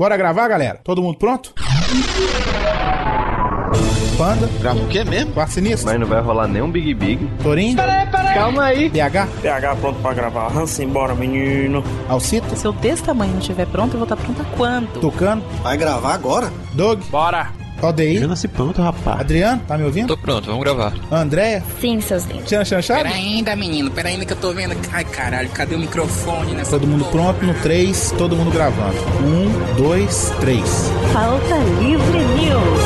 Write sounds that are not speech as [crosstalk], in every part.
Bora gravar, galera? Todo mundo pronto? Panda. Grava o quê mesmo? Quarto sinistro. Mas não vai rolar nenhum Big Big. Torinho. Peraí, peraí. Calma aí. PH. PH pronto pra gravar. Hansen, bora, menino. Alcito. Se eu desse tamanho não estiver pronto, eu vou estar pronta quando? Tucano. Vai gravar agora? Doug. Bora. ODI. Eu nasci pronto, rapaz. Adriano, tá me ouvindo? Tô pronto, vamos gravar. Andréia. Sim, seus lindos. Tiana Chanchado. Pera ainda, menino, pera ainda que eu tô vendo. Ai, caralho, cadê o microfone nessa Todo mundo porra? pronto no 3, todo mundo gravando. 1, 2, 3. Falta Livre News.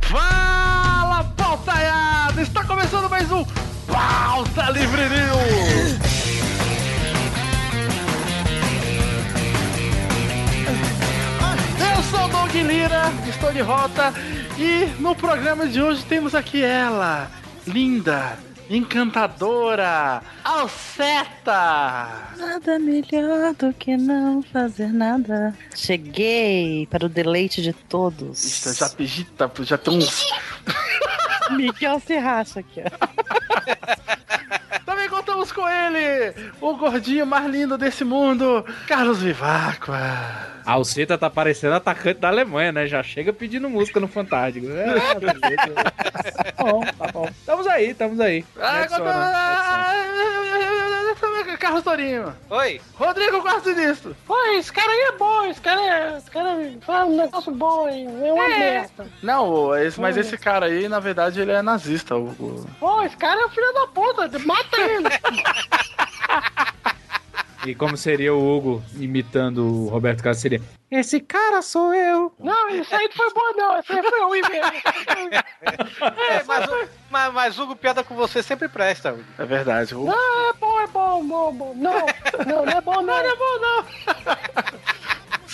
Fala, pautaiada! Está começando mais um Pauta Livre News! Doug Lira, estou de volta e no programa de hoje temos aqui ela, linda, encantadora, Alceta! Nada melhor do que não fazer nada. Cheguei para o deleite de todos. Isso, já pedi, tá, já tem uns. Miguel se racha aqui, ó. [laughs] Contamos com ele, o gordinho mais lindo desse mundo, Carlos Vivacqua. A Alceta tá parecendo atacante da Alemanha, né? Já chega pedindo música no Fantástico. É, [laughs] tá bom, tá bom. Estamos aí, estamos aí. Ah, Carlos Torinho. Oi. Rodrigo Quarto Sinistro. Pô, esse cara aí é bom, esse cara, é, esse cara fala um negócio bom aí, é uma merda. Não, esse, mas esse cara aí, na verdade, ele é nazista. O, o- Pô, esse cara é o filho da puta, mata ele. [laughs] E como seria o Hugo imitando o Roberto Carlos? Seria: Esse cara sou eu. Não, isso aí não foi bom não, isso aí foi ruim mesmo. [laughs] É, mas, o- mas, mas Hugo, piada com você sempre presta. Hugo. É verdade. O, Não, é bom, é bom, bom, bom. Não, não, não é bom não. Não é bom não.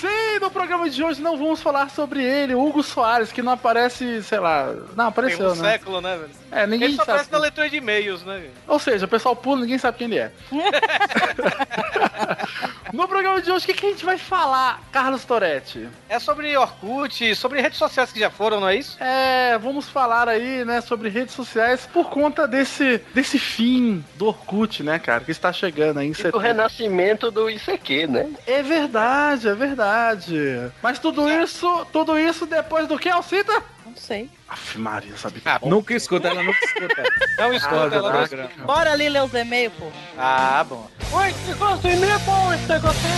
Sim, no programa de hoje não vamos falar sobre ele, Hugo Soares, que não aparece, sei lá. Não, Tem apareceu, um né? século, né, velho? É, ninguém Ele só sabe. aparece na leitura de e-mails, né? velho? Ou seja, o pessoal pula, ninguém sabe quem ele é. [laughs] no programa de hoje, o que, que a gente vai falar, Carlos Toretti? É sobre Orkut, sobre redes sociais que já foram, não é isso? É, vamos falar aí, né, sobre redes sociais por conta desse, desse fim do Orkut, né, cara, que está chegando aí em O setembro. renascimento do ICQ, né? É verdade, é verdade. Mas tudo isso, tudo isso depois do que, Alcita? Não sei. Aff, Maria, sabe? Nunca escuta, ela nunca escuta. [laughs] Não escuta, ela não programa. Bora ali ler os e-mails, pô. Ah, bom. Oi, esse negócio aí não é bom, esse negócio é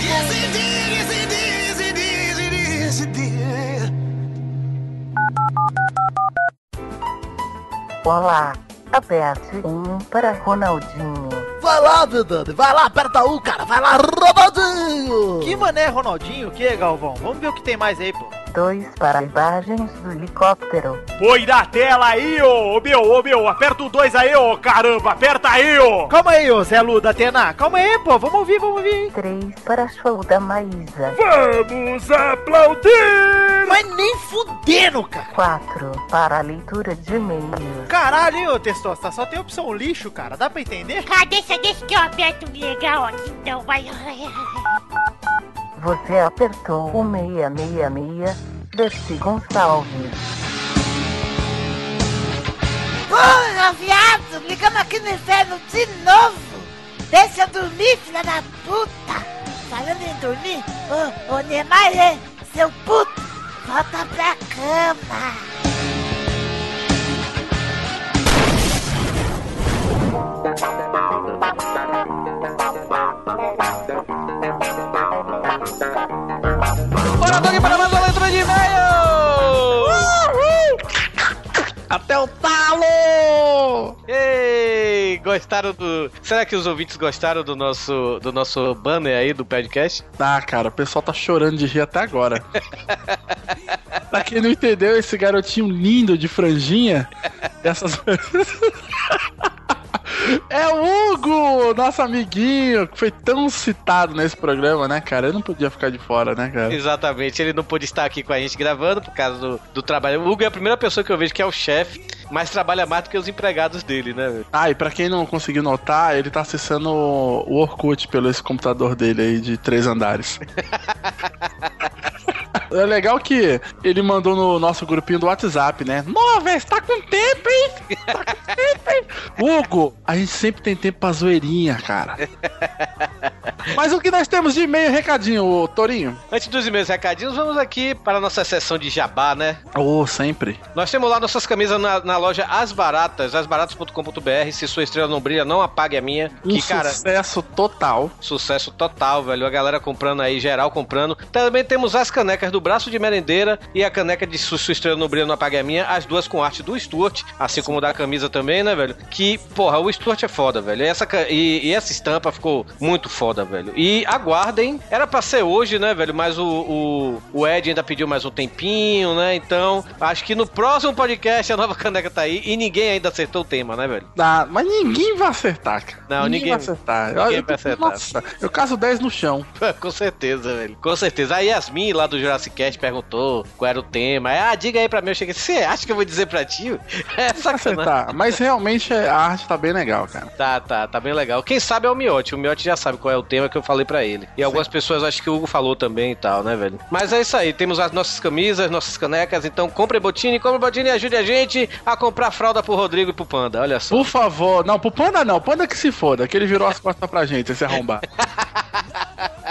bom. Olá, aperte um para Ronaldinho. Vai lá, Vidani. Vai lá, aperta um, cara. Vai lá, Ronaldinho. Que mané, Ronaldinho? O que, Galvão? Vamos ver o que tem mais aí, pô. Dois para imagens do helicóptero. Põe na tela aí, ô, ô meu, ô meu, aperta o 2 aí, ô, caramba, aperta aí, ô! Calma aí, ô Zé Luda, Atena. Calma aí, pô. Vamos ouvir, vamos ouvir. Três para show da Maísa. Vamos aplaudir! Mas nem fudendo, cara. Quatro para leitura de e-mails. Caralho, hein, ô Testosta. Só tem opção lixo, cara. Dá pra entender? Ah, deixa, deixa que eu aperto legal aqui, então vai. [laughs] Você apertou o 666 Dercy Gonçalves. Porra, viado, ligamos aqui no inferno de novo. Deixa eu dormir, filha da puta. Falando em dormir, ô, ô Neymar, hein, seu puto, volta pra cama. Bora, Doug, para mais uma leitura de e-mail! Até o talo! Ei, gostaram do... Será que os ouvintes gostaram do nosso, do nosso banner aí do podcast? Ah, cara, o pessoal tá chorando de rir até agora. [laughs] pra quem não entendeu, esse garotinho lindo de franjinha, dessas. [laughs] É o Hugo, nosso amiguinho, que foi tão citado nesse programa, né, cara? Eu não podia ficar de fora, né, cara? Exatamente, ele não pôde estar aqui com a gente gravando por causa do, do trabalho. O Hugo é a primeira pessoa que eu vejo que é o chefe, mas trabalha mais do que os empregados dele, né? velho? Ah, e pra quem não conseguiu notar, ele tá acessando o Orkut pelo esse computador dele aí de três andares. [laughs] É legal que ele mandou no nosso grupinho do WhatsApp, né? Nó, velho, tá com tempo, hein? Tá com tempo, hein? Hugo, a gente sempre tem tempo pra zoeirinha, cara. [laughs] Mas o que nós temos de e-mail recadinho, Torinho? Antes dos e-mails recadinhos, vamos aqui para a nossa sessão de jabá, né? Ô, sempre. Nós temos lá nossas camisas na, na loja As Baratas, asbaratas.com.br. Se sua estrela não brilha, não apague a minha. Um que, cara, sucesso total. sucesso total, velho. A galera comprando aí, geral comprando. Também temos as canecas do braço de merendeira e a caneca de Se Sua Estrela Não Brilha, Não Apague a Minha. As duas com arte do Stuart, assim como da camisa também, né, velho? Que, porra, o Stuart é foda, velho. E essa, e, e essa estampa ficou muito foda, velho. E aguardem. Era pra ser hoje, né, velho? Mas o, o, o Ed ainda pediu mais um tempinho, né? Então, acho que no próximo podcast a nova [laughs] caneca tá aí e ninguém ainda acertou o tema, né, velho? Ah, mas ninguém vai acertar, cara. Não, ninguém- vai acertar. ninguém Eu- vai acertar. Nossa, eu caso 10 no chão. [laughs] Com certeza, velho. Com certeza. A Yasmin lá do Jurassic Cast perguntou qual era o tema. Ah, diga aí pra mim. Eu cheguei. [laughs] Você acha que eu vou dizer pra ti? É sacanagem. Acertar. Mas realmente a arte tá bem legal, cara. Tá, tá, tá bem legal. Quem sabe é o Miotti. O Miotti já sabe qual é o tema que eu falei pra ele. E algumas pessoas acho que o Hugo falou também e tal, né, velho? Mas é isso aí. Temos as nossas camisas, nossas canecas. Então compre Botini, compre Botini e ajude a gente a comprar fralda pro Rodrigo e pro Panda. Olha só. Por favor, não, pro Panda não, Panda que se foda, que ele virou as costas pra gente, esse arrombado. [laughs]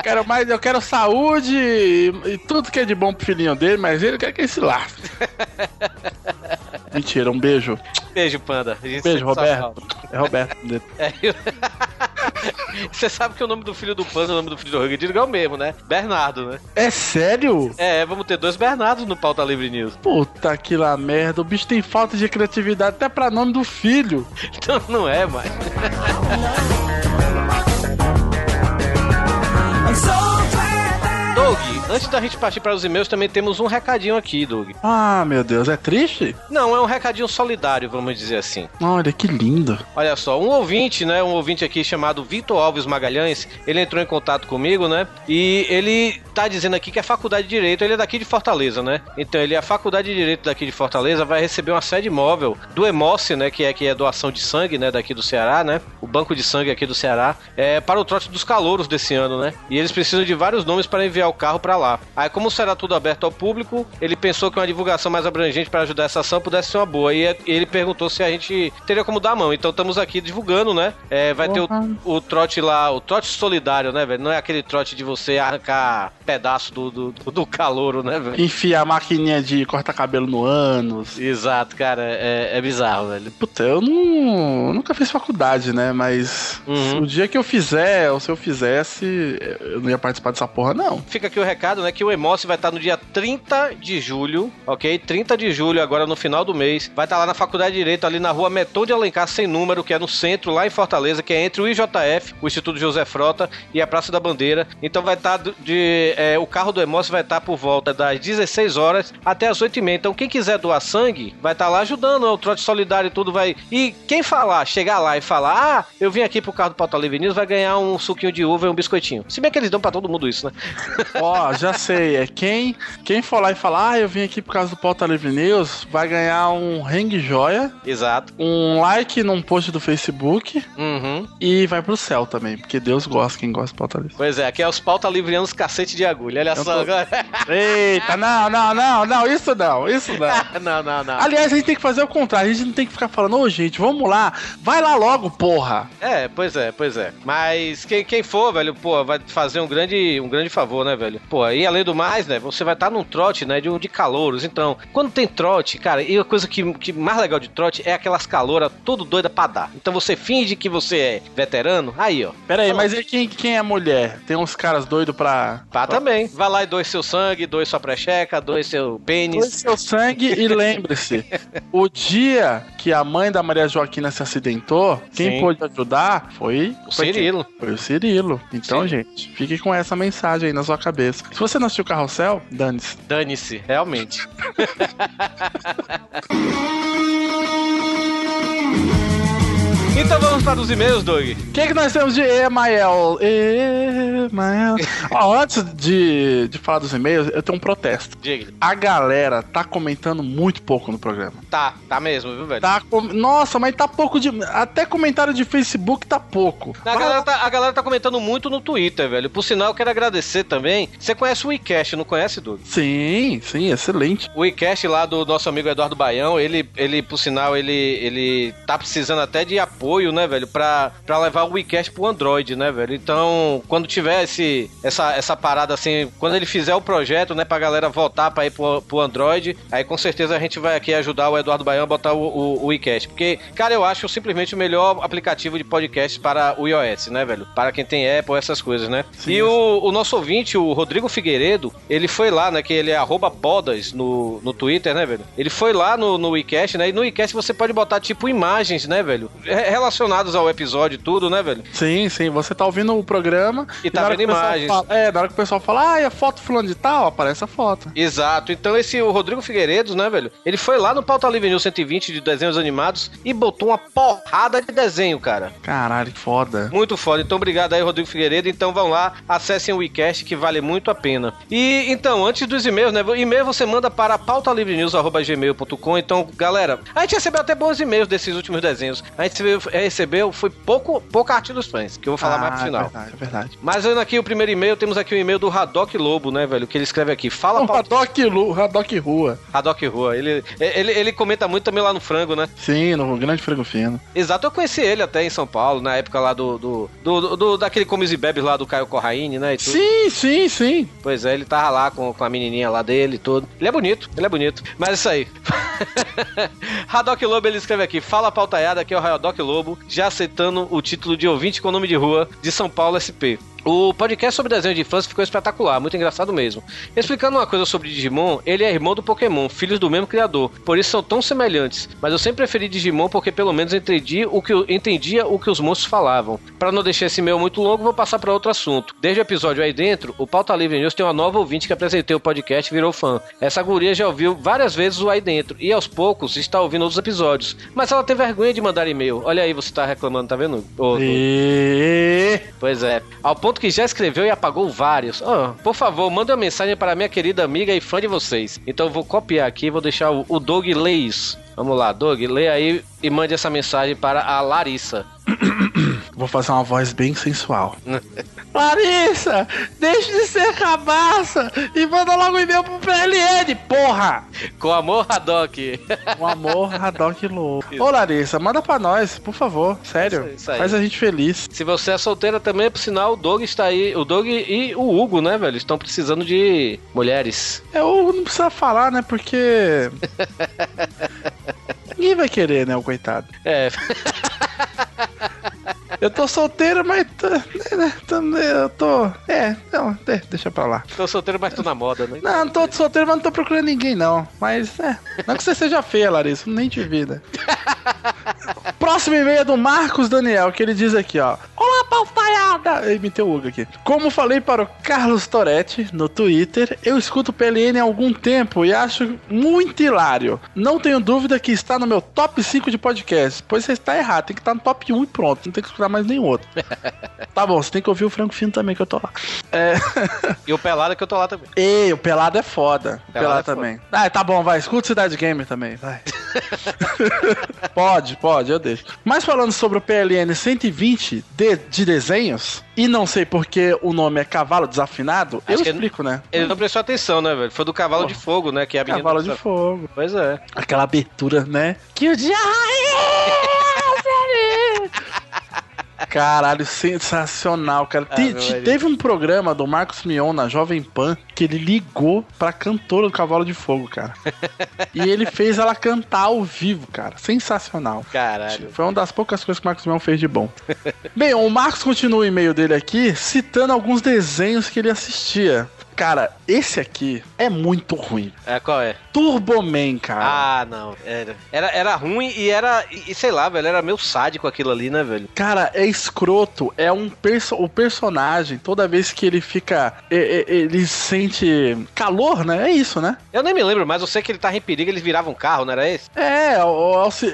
quero mais, eu quero saúde e, e tudo que é de bom pro filhinho dele, mas ele quer que ele se lasque. [laughs] Mentira, um beijo. Beijo, Panda. Beijo, Roberto. falta. É Roberto. [laughs] É, eu- [laughs] Você sabe que o nome do filho do Panda e o nome do filho do Rodrigo é o mesmo, né? Bernardo, né? É sério? É, vamos ter dois Bernardos no Pauta Livre News. Puta que lá merda, o bicho tem falta de criatividade até pra nome do filho. Então não é, mas. Doug, antes da gente partir para os e-mails, também temos um recadinho aqui, Doug. Ah, meu Deus, é triste? Não, é um recadinho solidário, vamos dizer assim. Olha que lindo. Olha só, um ouvinte, né? Um ouvinte aqui chamado Vitor Alves Magalhães, ele entrou em contato comigo, né? E ele tá dizendo aqui que a faculdade de Direito, ele é daqui de Fortaleza, né? Então ele, a faculdade de Direito daqui de Fortaleza, vai receber uma sede móvel do Emoce, né? Que é, que é doação de sangue, né? Daqui do Ceará, né? O banco de sangue aqui do Ceará, é para o trote dos calouros desse ano, né? E eles precisam de vários nomes para enviar o carro para lá. Aí, como será tudo aberto ao público, ele pensou que uma divulgação mais abrangente para ajudar essa ação pudesse ser uma boa. E ele perguntou se a gente teria como dar a mão. Então estamos aqui divulgando, né? É, vai ter o, o trote lá, o trote solidário, né, velho? Não é aquele trote de você arrancar pedaço do, do, do, do calouro, né, velho? Enfiar a maquininha de cortar cabelo no ânus. Exato, cara, é, é bizarro, velho. Puta, eu não. eu nunca fiz faculdade, né? Mas Uhum. o dia que eu fizer, ou se eu fizesse, eu não ia participar dessa porra, não. Fica aqui o recado, né? Que o Emoce vai estar no dia 30 de julho, ok? 30 de julho, agora no final do mês. Vai estar lá na Faculdade de Direito, ali na rua Meton de Alencar, sem número, que é no centro, lá em Fortaleza, que é entre o IJF, o Instituto José Frota, e a Praça da Bandeira. Então vai estar de. é, o carro do Emoce vai estar por volta das 16 horas até as 8 e meia. Então quem quiser doar sangue, vai estar lá ajudando, né? O trote solidário e tudo vai. E quem falar, chegar lá e falar, ah, eu vim aqui pro carro do Pauta Livre News, vai ganhar um suquinho de uva e um biscoitinho. Se bem que eles dão pra todo mundo isso, né? [laughs] Ó, já sei, é quem, quem for lá e falar, ah, eu vim aqui por causa do Pauta Livre News, vai ganhar um hang joia, Exato. um like num post do Facebook Uhum. e vai pro céu também, porque Deus gosta quem gosta do Pauta Livre. Pois é, aqui é os pauta livrianos cacete de agulha. Olha Eu só tô- agora. Eita, não, não, não, não, isso não, isso não. [laughs] não, não, não. Aliás, a gente tem que fazer o contrário, a gente não tem que ficar falando, ô gente, vamos lá, vai lá logo, porra. É, pois é, pois é. Mas quem, quem for, velho, pô, vai fazer um grande, um grande favor, né, velho? Pô, e além do mais, né, você vai estar num trote, né, de, um- de calouros. Então, quando tem trote, cara, e a coisa que, que mais legal de trote é aquelas calouras tudo doida pra dar. Então você finge que você é veterano, aí, ó. Pera aí, mas e quem, quem é mulher? Tem uns caras doidos pra... Pá também. Vai lá e doe seu sangue, doe sua precheca, doe seu Doe pênis. seu sangue e [laughs] lembre-se, o dia que a mãe da Maria Joaquina se acidentou, quem Sim. pôde ajudar foi O Cirilo. Foi o Cirilo. Então, Sim. gente, fique com essa mensagem aí na sua cabeça. Se você não assistiu Carrossel, dane-se. Dane-se, realmente. [laughs] Então vamos para os e-mails, Doug. O que, que nós temos de Emael? E... Mas... [laughs] Ó, antes de, de falar dos e-mails, eu tenho um protesto. Diga. A galera tá comentando muito pouco no programa. Tá, tá mesmo, viu, velho? Tá com... Nossa, mas tá pouco de. Até comentário de Facebook tá pouco. A galera, tá, a galera tá comentando muito no Twitter, velho. Por sinal, eu quero agradecer também. Você conhece o WeCast, não conhece, Doug? Sim, sim, excelente. O WeCast lá do nosso amigo Eduardo Baião, ele, ele por sinal, ele, ele tá precisando até de apoio, né, velho, pra, pra levar o WeCast pro Android, né, velho? Então, quando tiver esse, essa, essa parada assim, quando ele fizer o projeto, né, pra galera voltar pra ir pro, pro Android, aí com certeza a gente vai aqui ajudar o Eduardo Baião a botar o, o, o WeCast. Porque, cara, eu acho simplesmente o melhor aplicativo de podcast para o iOS, né, velho? Para quem tem Apple, essas coisas, né? Sim, e o, o nosso ouvinte, o Rodrigo Figueiredo, ele foi lá, né, que ele é arroba bodas no, no Twitter, né, velho? Ele foi lá no, no WeCast, né? E no WeCast você pode botar, tipo, imagens, né, velho? Re- Relacionadas ao episódio e tudo, né, velho? Sim, sim. Você tá ouvindo o programa E tá na hora vendo imagens. fala- é, na hora que o pessoal fala, ah, é foto fulano de tal, aparece a foto. Exato. Então esse o Rodrigo Figueiredo, né, velho? Ele foi lá no Pauta Livre News 120 de desenhos animados e botou uma porrada de desenho, cara. Caralho, que foda. Muito foda. Então obrigado aí, Rodrigo Figueiredo. Então vão lá, acessem o WeCast que vale muito a pena. E então, antes dos e-mails, né? E-mail você manda para pautalivrenews.gmail.com. Então, galera, a gente recebeu até bons e-mails desses últimos desenhos. A gente recebeu, recebeu foi pouco, pouca arte dos fãs, que eu vou falar mais pro Ah, final. É verdade, é verdade. Mas vendo aqui o primeiro e-mail, temos aqui o e-mail do Haddock Lobo, né, velho? Que ele escreve aqui. Fala, O Haddock, Lu, Haddock Rua. Haddock Rua. Ele, ele, ele comenta muito também lá no frango, né? Sim, no Grande Frango Fino. Exato, eu conheci ele até em São Paulo, na época lá do. do, do, do- daquele Comes e Bebes lá do Caio Corraine, né? e tudo. Sim, sim, sim. Pois é, ele tava lá com, com a menininha lá dele e tudo. Ele é bonito, ele é bonito. Mas isso aí. [laughs] Haddock Lobo, ele escreve aqui: Fala pautaiada, aqui é o Haddock Lobo, já aceitando o título de ouvinte com nome de rua de São Paulo SP. O podcast sobre desenho de infância ficou espetacular, muito engraçado mesmo. Explicando uma coisa sobre Digimon, ele é irmão do Pokémon, filhos do mesmo criador, por isso são tão semelhantes. Mas eu sempre preferi Digimon porque pelo menos entendi o que, entendia o que os monstros falavam. Para não deixar esse meu muito longo, vou passar para outro assunto. Desde o episódio aí dentro, o Pauta Livre News tem uma nova ouvinte que apresentei o podcast e virou fã. Essa guria já ouviu várias vezes o aí dentro e aos poucos está ouvindo outros episódios. Mas ela tem vergonha de mandar e-mail. Olha aí, você tá reclamando, tá vendo? Ô. E... Pois é. Ao ponto que já escreveu e apagou vários. Ah, por favor, manda uma mensagem para minha querida amiga e fã de vocês. Então eu vou copiar aqui vou deixar o, o Doug ler isso. Vamos lá, Doug, lê aí e mande essa mensagem para a Larissa. [coughs] Vou fazer uma voz bem sensual. [laughs] Larissa, deixe de ser cabaça e manda logo um e-mail pro PLN, porra! Com amor, Haddock. [laughs] Um amor, Haddock Lobo. Ô Larissa, manda pra nós, por favor, sério. Isso- isso. Faz a gente feliz. Se você é solteira também, por sinal, o Doug está aí. O Doug e o Hugo, né, velho? Estão precisando de mulheres. É, o não precisa falar, né? Porque. [laughs] Ninguém vai querer, né, o coitado. É. Eu tô solteiro, mas. né, Eu tô. É, não, de- deixa pra lá. Tô solteiro, mas tô na moda, né? Não, não tô solteiro, mas não tô procurando ninguém, não. Mas, é. Não que você seja feia, Larissa, nem te vi, né? [laughs] Próximo e-mail é do Marcos Daniel, que ele diz aqui, ó. Olá, pautaiada! Eu imitei o Hugo aqui. Como falei para o Carlos Toretti no Twitter, eu escuto o PLN há algum tempo e acho muito hilário. Não tenho dúvida que está no meu top 5 de podcast, pois você está errado, tem que estar no top 1 e pronto, não tem que escutar mais nenhum outro. [laughs] tá bom, você tem que ouvir o Franco Fino também, que eu tô lá. É. [laughs] E o Pelada que eu tô lá também. Ei, o Pelado é foda. O Pelado Pelado, é foda. também. Ah, tá bom, vai. Escuta Cidade Gamer também, vai. [laughs] pode, pode, eu deixo. Mas falando sobre o PLN 120 de, de desenhos, e não sei porque o nome é Cavalo Desafinado, eu Acho que explico, né? Ele não prestou atenção, né, velho? Foi do Cavalo de Fogo, né? Que é a Cavalo de Fogo. Pois é. Aquela abertura, né? Que o dia Caralho, sensacional, cara. Ah, te- teve um programa do Marcos Mion na Jovem Pan que ele ligou pra cantora do Cavalo de Fogo, cara. [laughs] e ele fez ela cantar ao vivo, cara. Sensacional. Caralho. Foi uma das poucas coisas que o Marcos Mion fez de bom. Bem, o Marcos continua o e-mail dele aqui citando alguns desenhos que ele assistia. Cara, esse aqui é muito ruim. É, qual é? Turboman, cara. Ah, não. Era, era, era ruim e era. E, sei lá, velho, era meio sádico aquilo ali, né, velho? Cara, é escroto. É um perso o personagem, toda vez que ele fica. Ele sente calor, né? É isso, né? Eu nem me lembro, mas eu sei que ele tava em perigo, ele virava um carro, não era esse? É,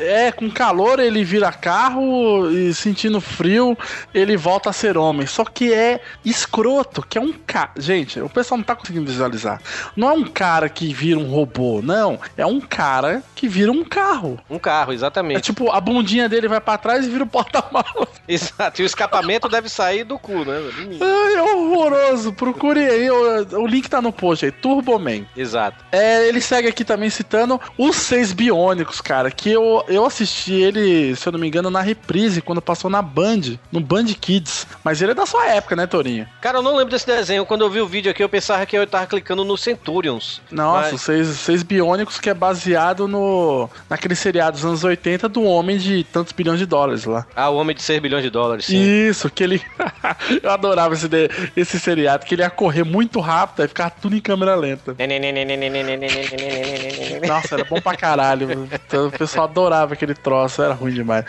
é, com calor ele vira carro e sentindo frio ele volta a ser homem. Só que é escroto, que é um cara. Gente, o pessoal não tá conseguindo visualizar. Não é um cara que vira um robô, não. É um cara que vira um carro. Um carro, É exatamente. tipo, a bundinha dele vai pra trás e vira o porta-malas. [laughs] Exato. E o escapamento deve sair do cu, né? Ai, é horroroso. Procure aí, o, o link tá no post aí, Turboman. Exato. É, ele segue aqui também citando os seis biônicos, cara. Que eu, eu assisti ele, se eu não me engano, na reprise, quando passou na Band, no Band Kids. Mas ele é da sua época, né, Torinho? Cara, eu não lembro desse desenho. Quando eu vi o vídeo aqui, eu pensava que eu tava clicando no Centurions. Nossa, Mas- seis, seis biônicos que é baseado no naquele seriado dos anos 80 do homem de tantos bilhões de dólares lá. Ah, o homem de 6 bilhões de dólares, sim. Isso, que ele. eu adorava esse, de- esse seriado, que ele ia correr muito rápido e ficava tudo em câmera lenta. Nossa, era bom pra caralho. Então, O pessoal adorava aquele troço, era ruim demais.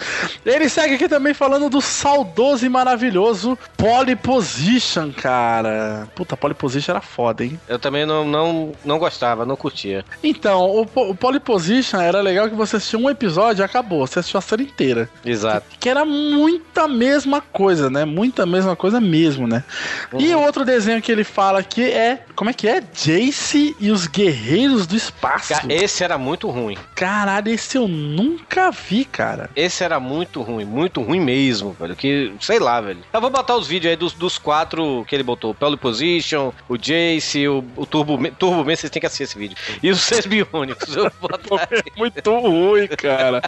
Ele segue aqui também falando do saudoso e maravilhoso Polyposition, cara. Puta, Polyposition era foda, hein? Eu também não, não, não gostava, não curtia. Então, o, o Polyposition era legal que você assistia um episódio e acabou. Você assistiu a série inteira. Exato. Que era muita mesma coisa, né? Muita mesma coisa mesmo, né? E o outro desenho que ele fala aqui é. Como é que é? Jace e os Guerreiros do Espaço. Esse era muito ruim. Caralho, esse eu nunca vi, cara. Esse era muito ruim, muito ruim mesmo, velho. Que, sei lá, velho. Eu vou botar os vídeos aí dos, dos quatro que ele botou: o Pole Position, o Jace, o, o Turbo Man. Turbo Man, vocês têm que assistir esse vídeo. E os seis biônicos. Eu vou [laughs] botar aí. Muito ruim, cara.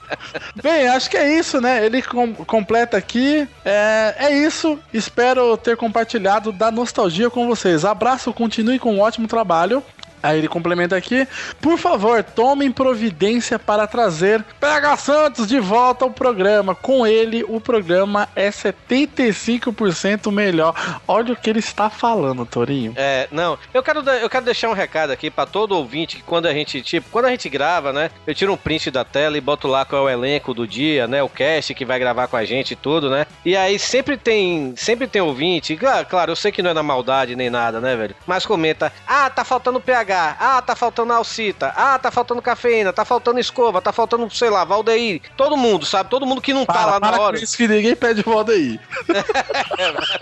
[laughs] Bem, acho que é isso, né? Ele com- completa aqui. É, é isso. Espero ter compartilhado da nostalgia com vocês. Abraço, continue com um ótimo trabalho. Aí ele complementa aqui. Por favor, tomem providência para trazer PH Santos de volta ao programa. Com ele, o programa é 75% melhor. Olha o que ele está falando, Torinho. É, não, eu quero, eu quero deixar um recado aqui pra todo ouvinte que quando a gente, tipo, quando a gente grava, né, eu tiro um print da tela e boto lá qual é o elenco do dia, né, o cast que vai gravar com a gente e tudo, né, e aí sempre tem, sempre tem ouvinte, claro, claro, eu sei que não é na maldade nem nada, né, velho, mas comenta, ah, tá faltando PH, ah, tá faltando Alcita, ah, tá faltando cafeína, tá faltando escova, tá faltando, sei lá, Valdeir, todo mundo, sabe, todo mundo que não tá Para, lá para na com hora. isso que ninguém pede. [laughs]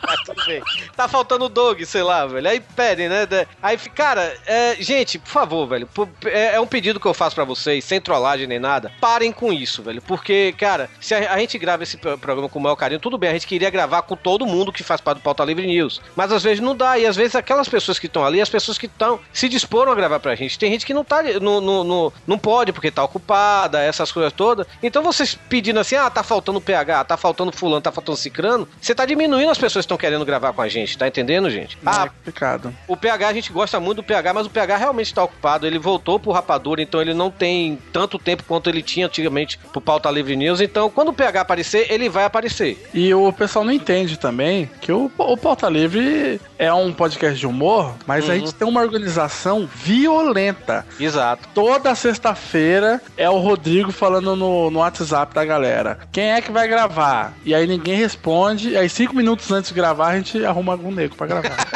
Mas tudo bem. Tá faltando o Dog, sei lá, velho. Aí pedem, né? Aí, cara, é, gente, por favor, velho. é, é um pedido que eu faço pra vocês, sem trollagem nem nada. Parem com isso, velho. Porque, cara, se a, gente grava esse pro- programa com o maior carinho, tudo bem, a gente queria gravar com todo mundo que faz parte do Pauta Livre News. Mas às vezes não dá. E às vezes aquelas pessoas que estão ali, as pessoas que estão se disporam a gravar pra gente. Tem gente que não tá. Não, não, não, não pode porque tá ocupada, essas coisas todas. Então vocês pedindo assim, ah, tá faltando PH, tá faltando fulano, tá faltando cicrano, você tá diminuindo as pessoas que estão querendo gravar com a gente, tá entendendo, gente? Ah, Ah, é complicado. o PH a gente gosta muito do PH, mas o PH realmente tá ocupado. Ele voltou pro Rapadura, então ele não tem tanto tempo quanto ele tinha antigamente pro Pauta Livre News. Então, quando o PH aparecer, ele vai aparecer. E o pessoal não entende também que o, o Pauta Livre é um podcast de humor, mas a Uhum. gente tem uma organização violenta. Exato. Toda sexta-feira é o Rodrigo falando no, no WhatsApp da galera. Quem é que vai gravar? E aí ninguém responde. E aí, cinco minutos antes de gravar, a gente arruma algum nego pra gravar. [laughs]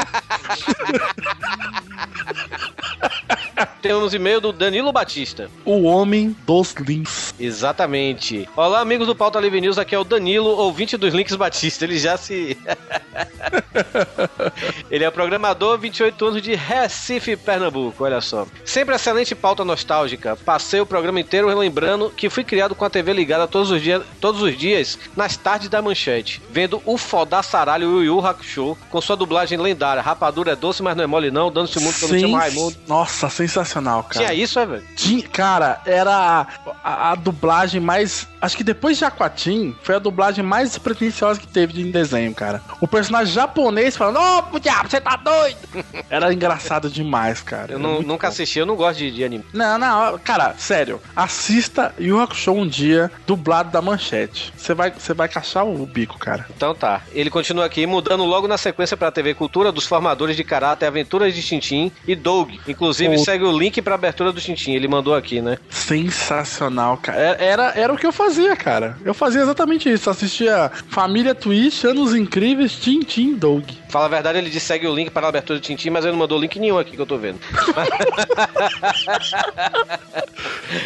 [laughs] Temos e-mail do Danilo Batista. o Homem dos Links. Exatamente. Olá, amigos do Pauta Livre News. Aqui é o Danilo, ouvinte dos Links Batista. Ele já se. [laughs] Ele é programador, 28 anos de Recife, Pernambuco. Olha só. Sempre excelente pauta nostálgica. Passei o programa inteiro lembrando que fui criado com a TV ligada todos os dias, todos os dias nas tardes da manchete, vendo o fodá saralho Yu Yu Hakusho com sua dublagem lendária. Rapadura é doce, mas não é mole não. Dando-se muito quando chama Raimundo. Nossa, sensacional, cara. Tinha isso, é, velho? Tinha- cara, era. a, a dublagem mais. Acho que depois de Aquatim, foi a dublagem mais despretensiosa que teve de em desenho, cara. O personagem japonês falando, ô, diabo, você tá doido? [laughs] Era engraçado demais, cara. Eu não- nunca bom. assisti, eu não gosto de, de anime. Não, não, cara, sério. Assista Yu Hakusho um dia, dublado da manchete. Você vai, você vai cachar o bico, cara. Então tá. Ele continua aqui, mudando logo na sequência pra TV Cultura dos Formadores de Karate, Aventuras de Tintim e Doug. Inclusive, segue o link pra abertura do Tintim. Ele mandou aqui, né? Sensacional, cara. Era, era, era o que eu fazia, cara. Eu fazia exatamente isso. Assistia Família Twist, Anos Incríveis, Tintin Doug. Fala a verdade, ele disse segue o link para a abertura do Tintim, mas ele não mandou link nenhum aqui que eu tô vendo. [laughs]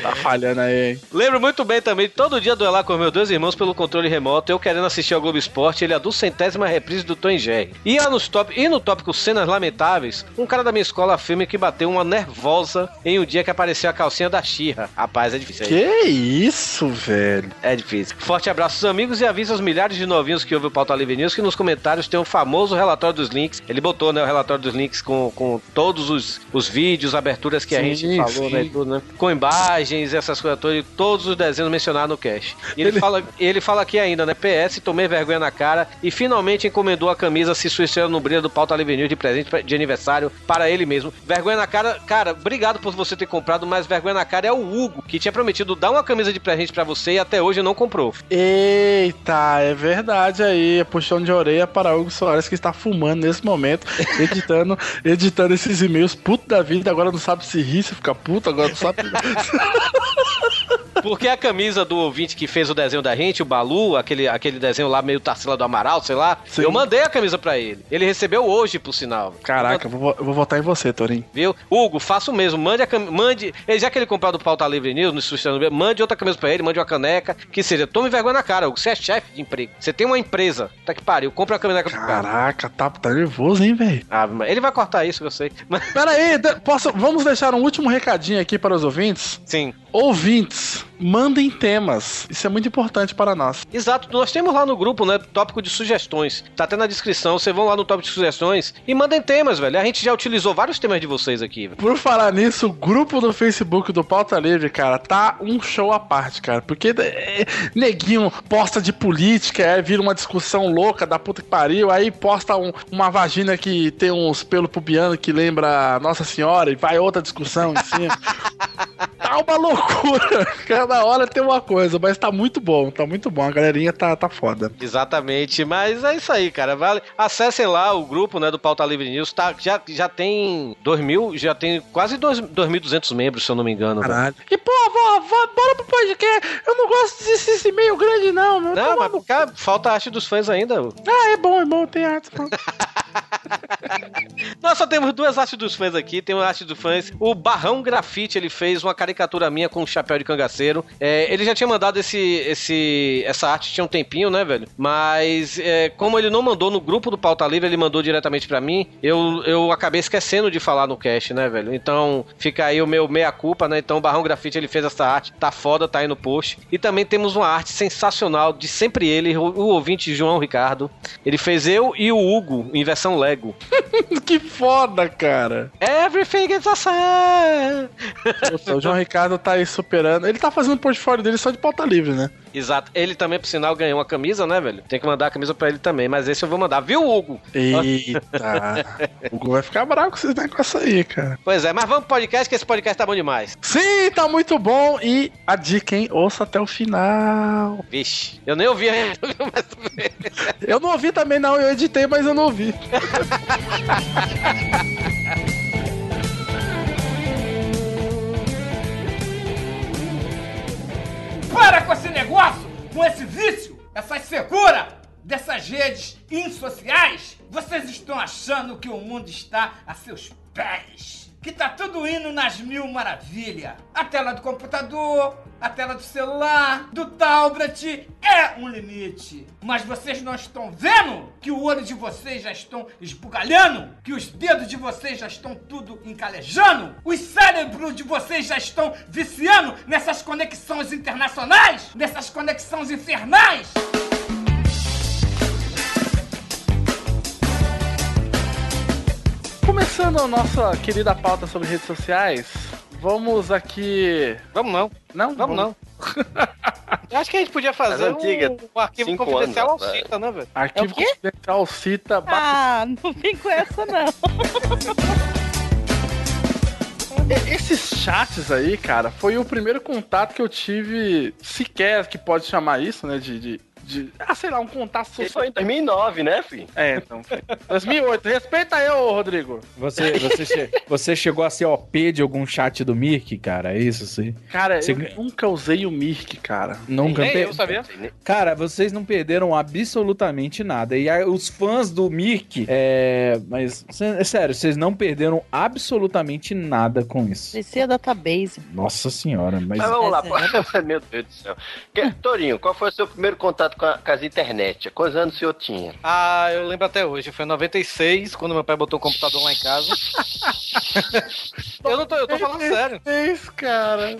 Tá falhando aí, hein? Lembro muito bem também todo dia duelar com meus dois irmãos pelo controle remoto, eu querendo assistir ao Globo Esporte, ele é a duzentésima reprise do Tom Jerry. E, nos top, e no tópico cenas lamentáveis, um cara da minha escola afirma que bateu uma nervosa em um dia que apareceu a calcinha da Xirra. Rapaz, é difícil. Que isso, velho? É difícil. Forte abraço aos amigos e avisa aos milhares de novinhos que ouvem o Pauta Livre News que nos comentários tem o famoso relatório dos links. Ele botou, né, o relatório dos links com, com todos os, os vídeos, aberturas que a Sim, gente falou, sim. né, tudo, né? Com imagens, essas coisas todas, e todos os desenhos mencionados no cast. E ele, fala, ele fala aqui ainda, né, PS, tomei vergonha na cara e finalmente encomendou a camisa Se Estrela no Brilho do Pauta Livre News de presente de aniversário para ele mesmo. Vergonha na cara, cara, obrigado por você ter comprado, mas vergonha na cara é o Hugo, que tinha prometido dar uma camisa de presente pra você e até hoje não comprou. Eita, é verdade aí. É puxão de orelha para Hugo Soares que está fumando nesse momento, [laughs] editando, editando esses e-mails puto da vida. Agora não sabe se rir, se fica puto, agora não sabe. [laughs] Porque a camisa do ouvinte que fez o desenho da gente, o Balu, aquele, aquele desenho lá meio Tarsila do Amaral, sei lá, Sim. eu mandei a camisa pra ele. Ele recebeu hoje, por sinal. Caraca, eu vou, eu vou votar em você, Torinho. Viu? Hugo, faça o mesmo. Mande a cam... mande, já que ele comprou do Pauta Livre News, no Sustentando mande outra camisa pra ele, mande uma caneca, que seja, tome vergonha na cara, Hugo. Você é chefe de emprego. Você tem uma empresa. Tá que pariu, compra a caneca pro cara. Caraca, tá, tá nervoso, hein, velho? Ah, ele vai cortar isso, eu sei. Mas, Pera aí, posso, vamos deixar um último recadinho aqui para os ouvintes? sim. Ouvintes, mandem temas. Isso é muito importante para nós. Exato, nós temos lá no grupo, né, tópico de sugestões. Tá até na descrição, vocês vão lá no tópico de sugestões e mandem temas, velho. A gente já utilizou vários temas de vocês aqui, velho. Por falar nisso, o grupo do Facebook do Pauta Livre, cara, tá um show à parte, cara. Porque é, neguinho posta de política, aí vira uma discussão louca da puta que pariu, aí posta um- uma vagina que tem uns pelos pubianos que lembra Nossa Senhora e vai outra discussão em cima. [laughs] tá uma loucura. Cada hora tem uma coisa, mas tá muito bom, tá muito bom. A galerinha tá, tá foda. Exatamente, mas é isso aí, cara. Vale. Acessem lá o grupo, né, do Pauta Livre News. Tá, já, já tem 2 mil, já tem quase dois- 2.200 membros, se eu não me engano. velho. Caralho. E pô, vó, vó, bora pro podcast. Eu não gosto desse, desse e-mail grande, não, meu. Não, mas cara, falta a arte dos fãs ainda. Ah, é bom, é bom, tem arte. [laughs] [laughs] Nós só temos duas artes dos fãs aqui. Tem uma arte dos fãs. O Barrão Grafite, ele fez uma caricatura minha com um chapéu de cangaceiro. É, ele já tinha mandado esse, esse, essa arte tinha um tempinho, né, velho? Mas é, como ele não mandou no grupo do Pauta Livre, ele mandou diretamente pra mim. Eu, eu acabei esquecendo de falar no cast, né, velho? Então fica aí o meu meia-culpa, né? Então o Barrão Grafite, ele fez essa arte. Tá foda, tá aí no post. E também temos uma arte sensacional de sempre ele, o, o ouvinte João Ricardo. Ele fez eu e o Hugo em versão Lego. [laughs] que foda, cara. Everything is awesome! Nossa, o João Ricardo tá aí superando. Ele tá fazendo o portfólio dele só de pauta livre, né? Exato. Ele também, por sinal, ganhou uma camisa, né, velho? Tem que mandar a camisa pra ele também, mas esse eu vou mandar, viu, Hugo? Eita. [laughs] o Hugo vai ficar bravo com esses negócios aí, cara. Pois é, mas vamos pro podcast, que esse podcast tá bom demais. Sim, tá muito bom. E a dica, hein? Ouça até o final. Vixe, eu nem ouvi ainda, [laughs] mas... Eu não ouvi também, não. Eu editei, mas eu não ouvi. [laughs] Para com esse negócio, com esse vício, essa secura dessas redes insociais. Vocês estão achando que o mundo está a seus pés. Que tá tudo indo nas mil maravilhas. A tela do computador, a tela do celular, do tablet, é um limite. Mas vocês não estão vendo que o olho de vocês já estão esbugalhando? Que os dedos de vocês já estão tudo encalejando? Os cérebros de vocês já estão viciando nessas conexões internacionais? Nessas conexões infernais? Começando a nossa querida pauta sobre redes sociais, vamos aqui. Vamos não. Não? Vamos não. [laughs] Eu acho que a gente podia fazer um, um arquivo confidencial ao anos atrás. Cita, né, velho? Arquivo É confidencial cita. bate- Ah, não vem com essa, não. [laughs] Esses chats aí, cara, foi o primeiro contato que eu tive, sequer que pode chamar isso, né? De. de, de- ah, sei lá, um contato Isso social. foi em 2009, né, filho? É, então. [laughs] 2008. Respeita eu, Rodrigo. Você, você, che- você chegou a ser OP de algum chat do Mirk, cara? É isso, sim. Cara, Você- eu nunca usei o Mirk, cara. Nunca Nem per- eu sabia. Cara, vocês não perderam absolutamente nada. E aí, os fãs do Mirk, é. Mas, é sério, vocês não perderam absolutamente nada com isso. Parecia database. Nossa senhora, mas. Mas vamos lá, pô. [laughs] meu Deus do céu. Torinho, qual foi o seu primeiro contato com, a, com as internet? Quantos anos o senhor tinha? Ah, eu lembro até hoje. Foi em 96, quando meu pai botou o computador lá em casa. [laughs] eu não tô, eu tô falando sério. É isso, cara.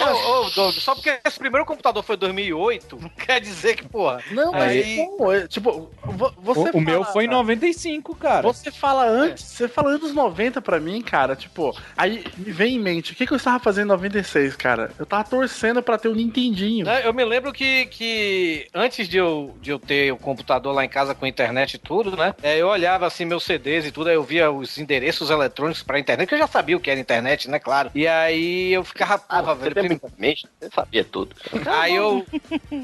Ô, ô, Doug, só porque esse primeiro computador foi em 2008, não quer dizer que, porra. Não, mas Aí- como? É, Tipo, vo- você O, o meu fala- foi em 95, cara. Você fala antes, você fala anos 90 pra mim, cara, tipo, aí me vem em mente, o que, que eu estava fazendo em 96, cara? Eu tava torcendo pra ter um Nintendinho. Né, Eu me lembro que, que antes de eu, de eu ter o computador lá em casa com internet e tudo, né? é, eu olhava assim meus CDs e tudo, aí eu via os endereços eletrônicos pra internet, que eu já sabia o que era internet, né? Claro. E aí eu ficava, porra, Ah, você velho. mente? Você sabia tudo. Aí eu.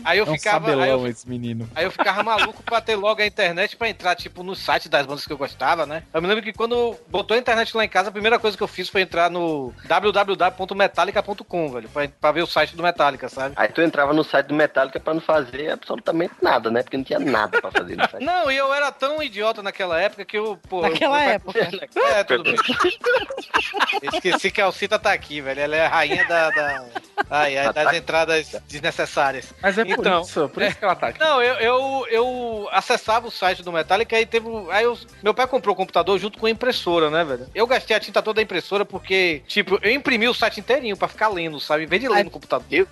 Aí eu É um ficava. Aí eu, esse menino. Aí eu ficava maluco pra ter logo a internet pra entrar, tipo, no site das bandas que eu gostava, né? Eu me lembro que quando botou a internet lá em casa, a primeira coisa que eu fiz foi entrar no www.metallica.com, velho, pra, pra ver o site do Metallica, sabe? Aí tu entrava no site do Metallica pra não fazer absolutamente nada, né? Porque não tinha nada pra fazer no site. [laughs] Não, e eu era tão idiota naquela época que eu, pô. Naquela eu, época. É, tudo bem. [laughs] Esqueci que a Alcita tá aqui, velho. Ela é a rainha da. da... Ai, ai, das entradas desnecessárias. Mas é por Então, isso, por isso que ela tá aqui. Não, eu, eu, eu acessava o site do Metallica e teve. Aí eu- meu pai comprou o computador junto com a impressora, né, velho? Eu gastei a tinta toda da impressora porque, tipo, eu imprimi o site inteirinho pra ficar lendo, sabe? Em vez de ler no computador.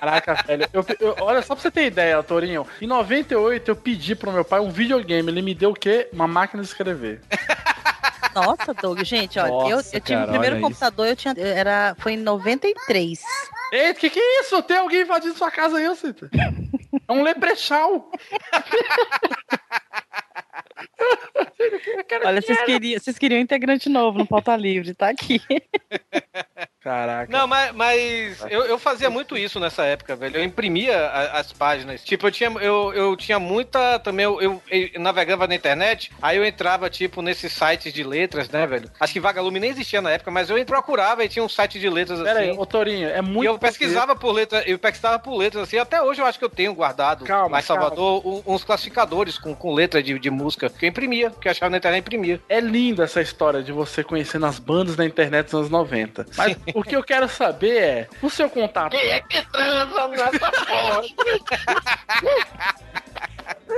Caraca, velho. Eu, eu- olha, só pra você ter ideia, Torinho. Em 98 eu pedi pro meu pai um videogame. Ele me deu o quê? Uma máquina de escrever. Nossa, Doug, gente, olha, eu, Nossa, eu tive cara, o primeiro computador, eu tinha. Era, foi em 93. Eita, que que é isso? Tem alguém invadindo sua casa aí, ô Cita? É um leprechal. Olha, vocês queriam, vocês queriam um integrante novo no Pauta Livre, tá aqui. [laughs] Caraca. Não, mas, mas eu, eu fazia muito isso nessa época, velho. Eu imprimia a- as páginas. Tipo, eu tinha, eu, eu tinha muita. Também eu, eu- eu navegava na internet, aí eu entrava, tipo, nesses sites de letras, né, velho? Acho que Vagalume nem existia na época, mas eu procurava e tinha um site de letras Pera assim. aí, ô Torinho, é muito. E eu pesquisava por letras, eu pesquisava por letras assim, até hoje eu acho que eu tenho guardado Calma, lá em Salvador um- uns classificadores com, com letra de, de música que eu imprimia, que eu achava na internet e imprimia. É linda essa história de você conhecendo as bandas da internet dos anos 90. Mas [laughs] o que eu quero saber é, o seu contato. Quem é que transa nessa porra? [laughs]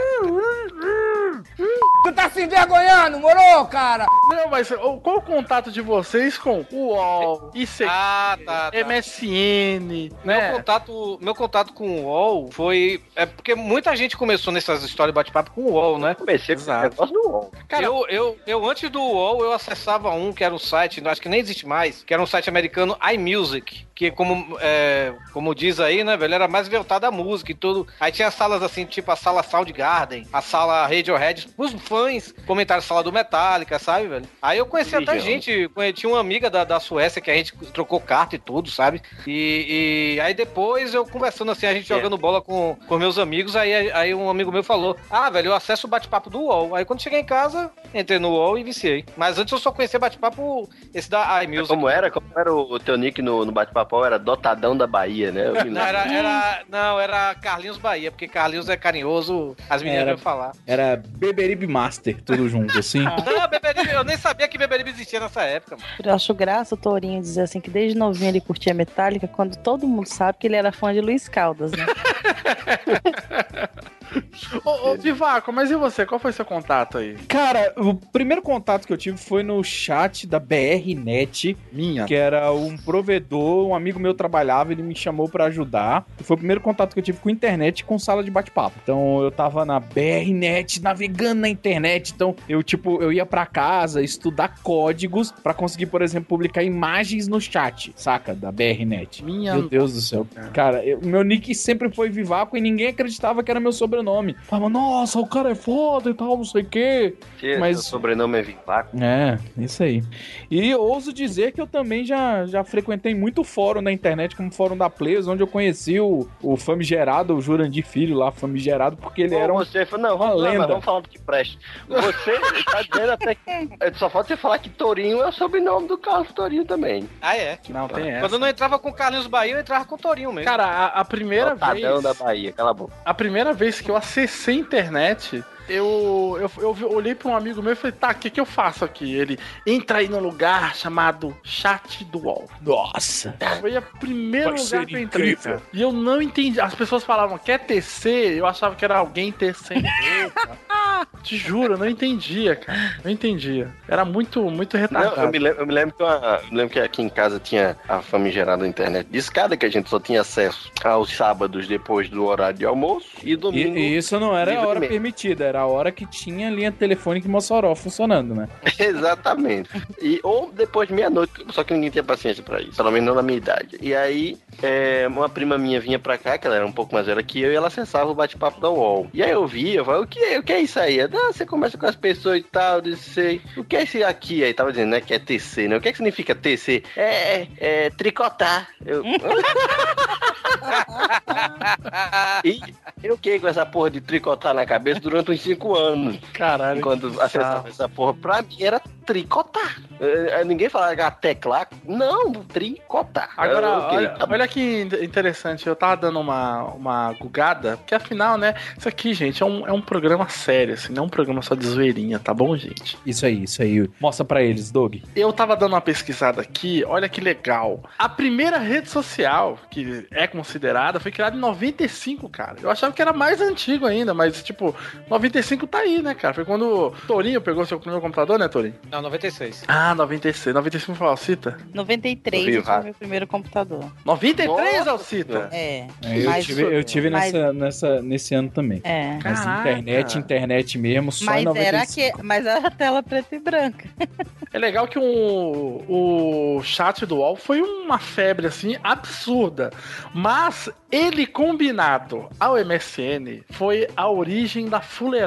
[laughs] Tu tá se envergonhando, moro, cara? Não, mas qual o contato de vocês com o UOL, ICQ, Ah, tá, tá. MSN, Meu né? contato, meu contato com o UOL foi. É porque muita gente começou nessas histórias de bate-papo com o UOL, né? Comecei com o negócio do UOL. eu, eu, eu, antes do UOL, eu acessava um que era um site, acho que nem existe mais, que era um site americano, iMusic, que como, é, como diz aí, né, velho, era mais voltado à música e tudo. Aí tinha salas assim, tipo a sala Soundgarden, a sala Radiohead, os fãs comentaram a sala do Metallica, sabe, velho? Aí eu conheci até gente, tinha uma amiga da, da Suécia que a gente trocou carta e tudo, sabe? E, e aí depois eu conversando assim, a gente É. jogando bola com, com meus amigos, aí, aí um amigo meu falou: Ah, velho, eu acesso o bate-papo do UOL. Aí quando cheguei em casa, entrei no UOL e viciei. Mas antes eu só conhecia bate-papo esse da iMusic. Como era? Como era o teu nick no, no bate-papo? Era Dotadão da Bahia, né? [laughs] Não, era, era, não, era Carlinhos Bahia, porque Carlinhos é carinhoso, as meninas Era- iam falar. Era Beberibe Master, tudo junto, assim. Não, [laughs] Beberibe, eu nem sabia que Beberibe existia nessa época, mano. Eu acho graça o Tourinho dizer assim que desde novinho ele curtia Metallica, quando todo mundo sabe que ele era fã de Luiz Caldas, né? [laughs] [laughs] Ô, ô, Vivaco, mas e você? Qual foi seu contato aí? Cara, o primeiro contato que eu tive foi no chat da BRNet, Minha. que era um provedor, um amigo meu trabalhava, ele me chamou pra ajudar. Foi o primeiro contato que eu tive com internet e com sala de bate-papo. Então eu tava na BRNet, navegando na internet. Então eu, tipo, eu ia pra casa estudar códigos pra conseguir, por exemplo, publicar imagens no chat, saca? Da BRNet. Minha. Meu Deus do céu. Cara, eu- meu nick sempre foi Vivaco e ninguém acreditava que era meu sobrenome. Falava, nossa, o cara é foda e tal, não sei o quê. Que Mas- seu sobrenome é Vivaco. É, isso aí. E ouso dizer que eu também já, já frequentei muito fórum na internet, como o fórum da Players, onde eu conheci o, o famigerado, o Jurandir Filho lá, famigerado, porque ele era um... Você falou, não, uma vamos, não, lenda. mas vamos falar do que presta. Você tá dizendo até que. [laughs] é, Só falta você falar que Torinho é o sobrenome do Carlos Torinho também. Ah, é? Não, tem essa. Quando eu não entrava com o Carlinhos Bahia, eu entrava com o Torinho mesmo. Cara, a, a primeira Tadão vez. da Bahia, cala a boca. A primeira vez que eu acessei a internet, eu, eu, eu olhei pra um amigo meu e falei, tá, o que, que eu faço aqui? Ele entra aí num lugar chamado Chat do UOL. Nossa! Foi o primeiro Vai lugar que eu entrei. incrível. E eu não entendi. As pessoas falavam, quer TC? Eu achava que era alguém tecendo. [laughs] Te juro, eu não entendia, cara. Não entendia. Era muito, muito Não, retardado. eu me lembro, eu me lembro que, uma- eu me lembro que aqui em casa tinha a famigerada internet de escada, que a gente só tinha acesso aos sábados depois do horário de almoço e E, domingo. e isso não era a hora permitida, era a hora que tinha linha telefônica em Mossoró funcionando, né? [laughs] Exatamente. E, ou depois de meia-noite, só que ninguém tinha paciência pra isso, pelo menos não na minha idade. E aí, é, uma prima minha vinha pra cá, que ela era um pouco mais velha que eu, e ela acessava o bate-papo da UOL. E aí eu via, eu falava, o que, é, o que é isso aí? Ah, você conversa com as pessoas e tal, eu disse, sei. O que é esse aqui? Aí tava dizendo, né, que é TC, né? O que é que significa TC? É, é tricotar. Eu... [laughs] e eu fiquei com essa porra de tricotar na cabeça durante uns 5 anos. Caralho. Quando acessava essa porra, pra mim era tricotar. Eh, Ninguém falava que era teclar. Não, tricotar. Agora, Eu, ok, olha, olha que in- interessante, eu tava dando uma, uma gugada, porque afinal, né, isso aqui, gente, é um, é um programa sério, assim, não é um programa só de zoeirinha, tá bom, gente? Isso aí, isso aí. Mostra pra eles, Doug. Eu tava dando uma pesquisada aqui, olha que legal. A primeira rede social que é considerada foi criada em 95, cara. Eu achava que era mais antigo ainda, mas, tipo, 95 tá aí, né, cara? Foi quando o Torinho pegou seu primeiro computador, né, Torinho? Não, 96. Ah, 96. 95 foi a Alcita? 93 Rio eu tive Rato. meu primeiro computador. 93, Nossa Alcita? É. É, eu Mas- tive, eu tive mas- nessa, nessa, nesse ano também. É. Mas Caraca. internet, internet mesmo, só em Mas era, 95. que, mas era tela preta e branca. É legal que o, o chat do UOL foi uma febre assim absurda, mas ele combinado ao MSN foi a origem da fuleiragem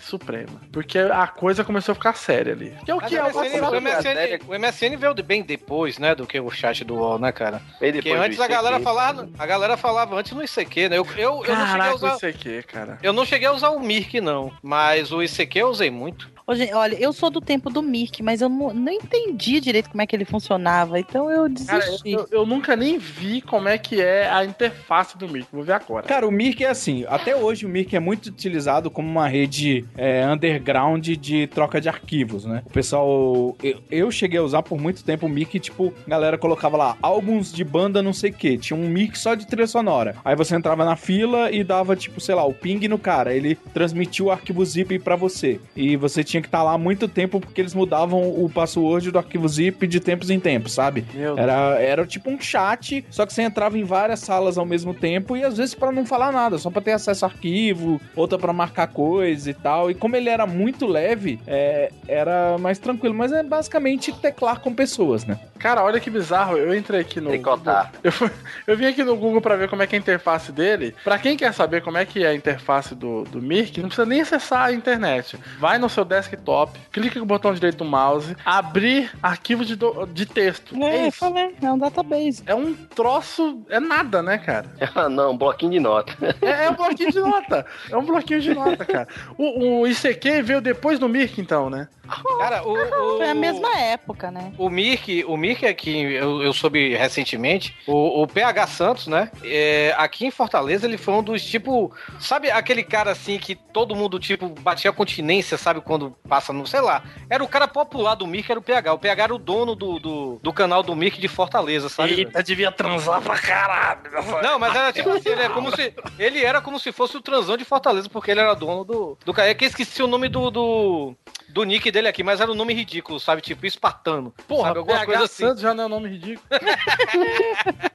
suprema, porque a coisa começou a ficar séria ali. Que é o Mas que é o, o MSN, o, MSN, o MSN veio de bem depois, né, do que o chat do UOL, né, cara? Bem Porque depois do antes a galera ICQ. falava, a galera falava antes no ICQ, né? Eu, eu, eu não cheguei a usar, isso aqui, cara. eu não cheguei a usar o Mirk não, mas o ICQ eu usei muito. Olha, eu sou do tempo do Mirk, mas eu não, não entendi direito como é que ele funcionava, então eu Cara, desisti. eu, eu nunca nem vi como é que é a interface do Mirk, vou ver agora. Cara, o Mirk é assim, até hoje o Mirk é muito utilizado como uma rede é, underground de troca de arquivos, né? O pessoal, eu, eu cheguei a usar por muito tempo o Mirk, tipo, a galera colocava lá álbuns de banda não sei o que, tinha um Mirk só de trilha sonora. Aí você entrava na fila e dava, tipo, sei lá, o ping no cara, ele transmitia o arquivo zip pra você. E você tinha que estar lá há muito tempo porque eles mudavam o password do arquivo zip de tempos em tempos, sabe? Era, era tipo um chat, só que você entrava em várias salas ao mesmo tempo e às vezes pra não falar nada, só pra ter acesso ao arquivo, outra pra marcar coisa e tal. E como ele era muito leve, é, era mais tranquilo. Mas é basicamente teclar com pessoas, né? Cara, olha que bizarro. Eu entrei aqui no. Tricotar. Eu, fui- [laughs] eu vim aqui no Google pra ver como é que é a interface dele. Pra quem quer saber como é que é a interface do, do Mirk, não precisa nem acessar a internet. Vai no seu desktop, clica com o botão direito do mouse, abrir arquivo de, do- de texto. É, É isso. falei, é um database. É um troço. É nada, né, cara? [laughs] Ah, não, um bloquinho de nota. É, é um bloquinho de nota. É um bloquinho de nota, cara. O, o ICQ veio depois do Mirk, então, né? Cara, o, o, [laughs] Foi a mesma época, né? o Mirk, o Mirk Que eu, eu soube recentemente, o, o PH Santos, né? é, aqui em Fortaleza ele foi um dos tipo. Sabe aquele cara assim que todo mundo, tipo, batia continência, sabe? Quando passa no. Sei lá. Era o cara popular do Mirk, era o PH. O PH era o dono do, do, do canal do Mirk de Fortaleza, sabe? Eita, devia transar pra caralho. Não, mas era tipo assim, ele, é como se, ele era como se fosse o transão de Fortaleza, porque ele era dono do. do cara. É que esqueci o nome do, do. do nick dele aqui, mas era um nome ridículo, sabe? Tipo, espartano. Porra, sabe? Alguma PH coisa assim. Santos já não é nome ridículo. [laughs]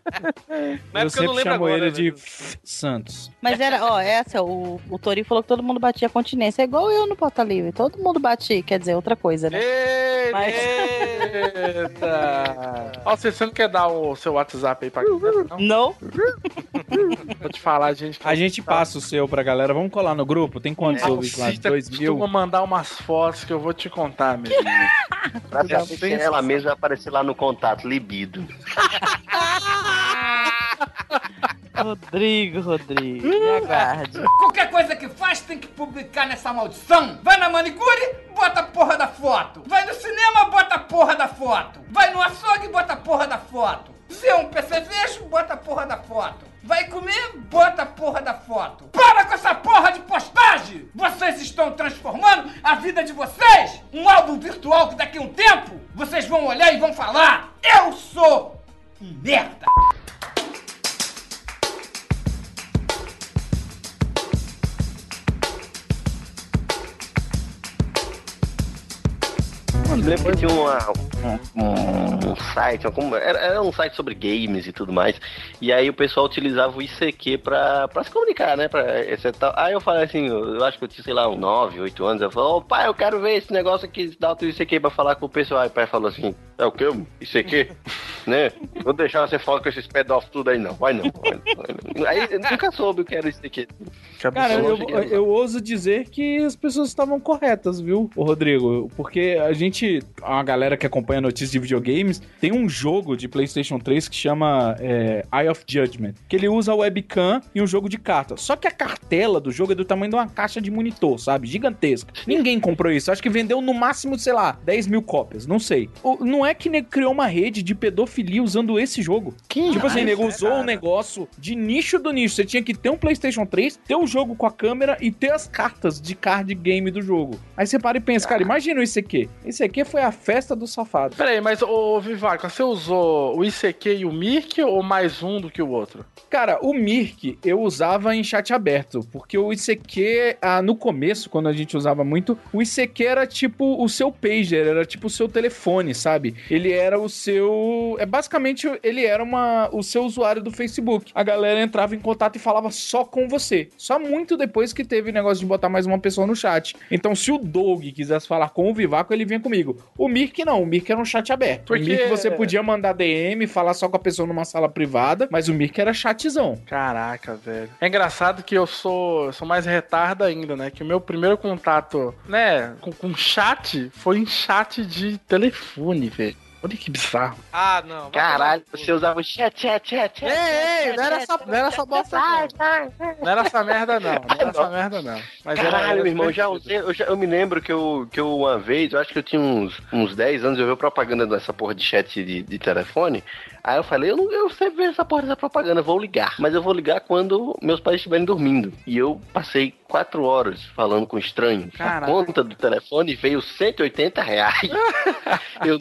Mas é eu eu sempre não lembro chamo agora, ele de Santos. Mas era, ó, essa, o, o Tori falou que todo mundo batia continência. É igual eu no Porta Livre. Todo mundo batia, quer dizer, outra coisa, né? Mas- Eita. [laughs] Ó, você, você não quer dar o seu WhatsApp aí pra galera, não? Não. [laughs] Vou te falar, gente. A gente passa o seu pra galera. Vamos colar no grupo? Tem quantos É, ouvintes lá? Dois mil? mandar umas fotos que eu vou te contar, meu. Pra saber que ela mesma vai aparecer lá no contato, libido. [laughs] Rodrigo, Rodrigo. Me aguarde. Qualquer coisa que faz tem que publicar nessa maldição. Vai na manicure, bota a porra da foto. Vai no cinema, bota a porra da foto. Vai no açougue, bota a porra da foto. Vê um percevejo, bota a porra da foto. Vai comer, bota a porra da foto. Para com essa porra de postagem! Vocês estão transformando a vida de vocês um álbum virtual que daqui a um tempo vocês vão olhar e vão falar: Eu sou um merda! Lembro que tinha uma, um, um- um site, uma era, era um site sobre games e tudo mais. E aí o pessoal utilizava o ICQ pra, pra se comunicar, né? Pra, esse tal. Aí eu falei assim, eu, acho que eu tinha, sei lá, uns 9, 8 anos. Eu falei, ô pai, eu quero ver esse negócio aqui, dá o ICQ pra falar com o pessoal. Aí o pai falou assim, é o quê? ICQ? né? Vou deixar você falar com esses pedófilos tudo aí não, vai não. Vai não. Aí eu nunca soube o que era o ICQ. Cara, eu, eu, eu ouso dizer que as pessoas estavam corretas, viu, ô Rodrigo? Porque a gente, a galera que acompanha notícias de videogames, tem um jogo de PlayStation 3 que chama é, Eye of Judgment, que ele usa webcam e um jogo de cartas. Só que a cartela do jogo é do tamanho de uma caixa de monitor, sabe? Gigantesca. Ninguém comprou isso. Acho que vendeu no máximo, sei lá, 10 mil cópias. Não sei. O- Não é que nego criou uma rede de pedofilia usando esse jogo. tipo assim, nego usou um negócio de nicho do nicho. Você tinha que ter um PlayStation 3, ter o jogo com a câmera e ter as cartas de card game do jogo. Aí você para e pensa, cara, imagina isso aqui. Isso aqui foi a festa do safado. Peraí, mas ô Vivaco, você usou o ICQ e o Mirk ou mais um do que o outro? Cara, o Mirk eu usava em chat aberto, porque o ICQ, ah, no começo, quando a gente usava muito, o ICQ era tipo o seu pager, era tipo o seu telefone, sabe? Ele era o seu. É basicamente ele era uma, o seu usuário do Facebook. A galera entrava em contato e falava só com você. Só muito depois que teve o negócio de botar mais uma pessoa no chat. Então, se o Doug quisesse falar com o Vivaco, ele vinha comigo. O Mirk não, o Mirk era um chat aberto. Porque- O Mirk você podia mandar DM, falar só com a pessoa numa sala privada, mas o Mirk era chatzão. Caraca, velho. É engraçado que eu sou, eu sou mais retardo ainda, né? Que o meu primeiro contato, né, com, com chat foi em chat de telefone, velho. Olha que bizarro. Ah, não. Caralho, você usava o chat, chat, chat, chat. Ei, ei, não era essa, não era essa bosta, não. Não era essa merda, não. Não era essa merda, não. Mas era- Caralho, era meu irmão, já usei, eu, já- eu me lembro que eu, que eu uma vez, eu acho que eu tinha uns, uns 10 anos, eu vi propaganda dessa porra de chat de, de telefone. Aí eu falei, eu, não, eu sempre vejo essa porra dessa propaganda, vou ligar. Mas eu vou ligar quando meus pais estiverem dormindo. E eu passei 4 horas falando com estranhos. A conta do telefone veio 180 reais. [laughs] eu,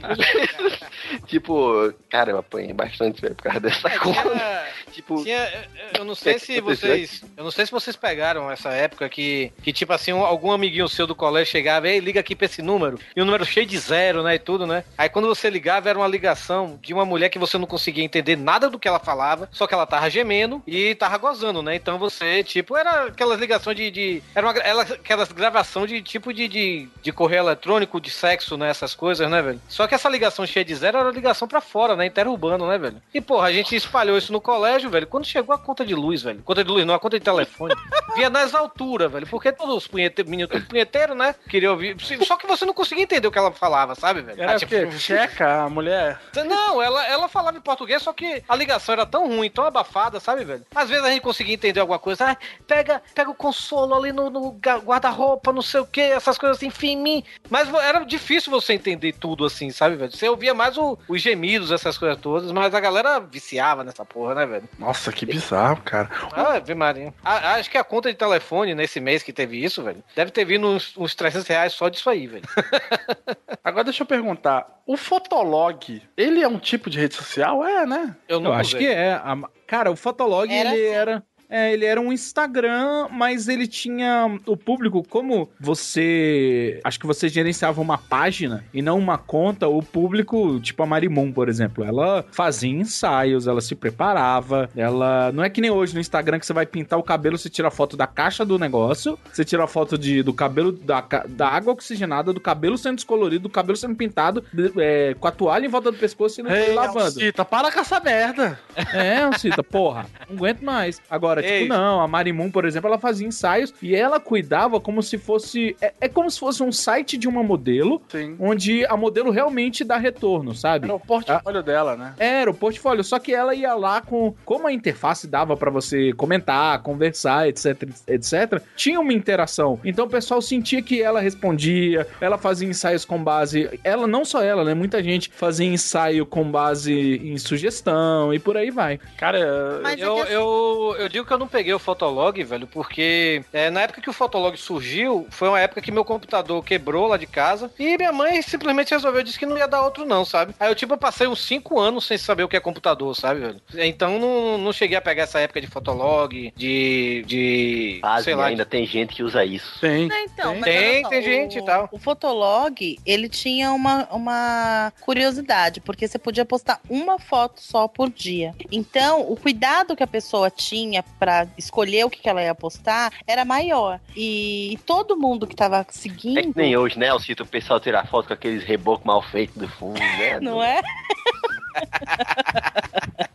[laughs] tipo, cara, eu apanhei bastante, velho, por causa dessa conta. Tipo, Tinha, eu- não sei que se vocês, eu não sei se vocês pegaram essa época que, que tipo assim, um- algum amiguinho seu do colégio chegava, ei, liga aqui pra esse número, e o número cheio de zero, né, e tudo, né? Aí quando você ligava era uma ligação de uma mulher que você não conseguia entender nada do que ela falava, só que ela tava gemendo e tava gozando, né? Então você, tipo, era aquelas ligações de, de era uma, ela, aquelas gravação de tipo de, de, de correio eletrônico, de sexo, né, essas coisas, né, velho? Só que essa ligação cheia de zero era ligação pra fora, né, interurbano, né, velho? E porra, a gente espalhou isso no colégio velho, quando chegou a conta de luz, velho, conta de luz não, a conta de telefone, [laughs] via nas alturas, velho, porque todos os punheteiros, meninos tudo punheteiro, né, queriam ouvir, só que você não conseguia entender o que ela falava, sabe, velho? Era Ah, o quê? Checa a mulher? Não, ela, ela falava em português, só que a ligação era tão ruim, tão abafada, sabe, velho? Às vezes a gente conseguia entender alguma coisa. Ah, pega, pega o consolo ali no, no guarda-roupa, não sei o que, essas coisas assim, enfim, em mim. Mas era difícil você entender tudo assim, sabe, velho? Você ouvia mais o- os gemidos, essas coisas todas, mas a galera viciava nessa porra, né, velho? Nossa, que bizarro, cara. Ah, Ave Maria. Ah, acho que a conta de telefone nesse mês que teve isso, velho, deve ter vindo uns, uns 300 reais só disso aí, velho. [laughs] Agora deixa eu perguntar, o Fotolog, ele é um tipo de rede social? É, né? Eu, Eu acho que é. A- Cara, o Fotolog, Era ele assim. era. É, ele era um Instagram, mas ele tinha o público, como você. Acho que você gerenciava uma página e não uma conta, o público, tipo a Marimun, por exemplo, ela fazia ensaios, ela se preparava, ela. Não é que nem hoje no Instagram que você vai pintar o cabelo, você tira a foto da caixa do negócio, você tira a foto de, do cabelo, da, da água oxigenada, do cabelo sendo descolorido, do cabelo sendo pintado, de- é, com a toalha em volta do pescoço e não Ei, lavando. Alcita, para com essa merda. É, Alcita, porra, não aguento mais. Agora, Ei. tipo, não, a Marimun, por exemplo, ela fazia ensaios e ela cuidava como se fosse. É, é como se fosse um site de uma modelo, Sim. onde a modelo realmente dá retorno, sabe? Era o portfólio dela, né? Era o portfólio, só que ela ia lá com. Como a interface dava pra você comentar, conversar, etc, etc, tinha uma interação. Então o pessoal sentia que ela respondia, ela fazia ensaios com base. Ela, não só ela, né? Muita gente fazia ensaio com base em sugestão e por aí vai. Cara, Mas é eu, que assim- eu, eu digo que eu não peguei o Fotolog, velho, porque é, na época que o Fotolog surgiu, foi uma época que meu computador quebrou lá de casa e minha mãe simplesmente resolveu, disse que não ia dar outro não, sabe? Aí eu, tipo, eu passei uns 5 anos sem saber o que é computador, sabe, velho? Então não, não cheguei a pegar essa época de Fotolog, de... de sei lá, ainda tem gente que usa isso. tem. Então, mas Tem, olha só, tem o- gente e tal. O Fotolog, ele tinha uma, uma curiosidade, porque você podia postar uma foto só por dia. Então, o cuidado que a pessoa tinha pra escolher o que que ela ia postar era maior. E, todo mundo que tava É seguindo. que nem hoje, né, Alcito? O pessoal tirar foto com aqueles rebocos mal feitos do fundo, né? [laughs] Não é? [laughs]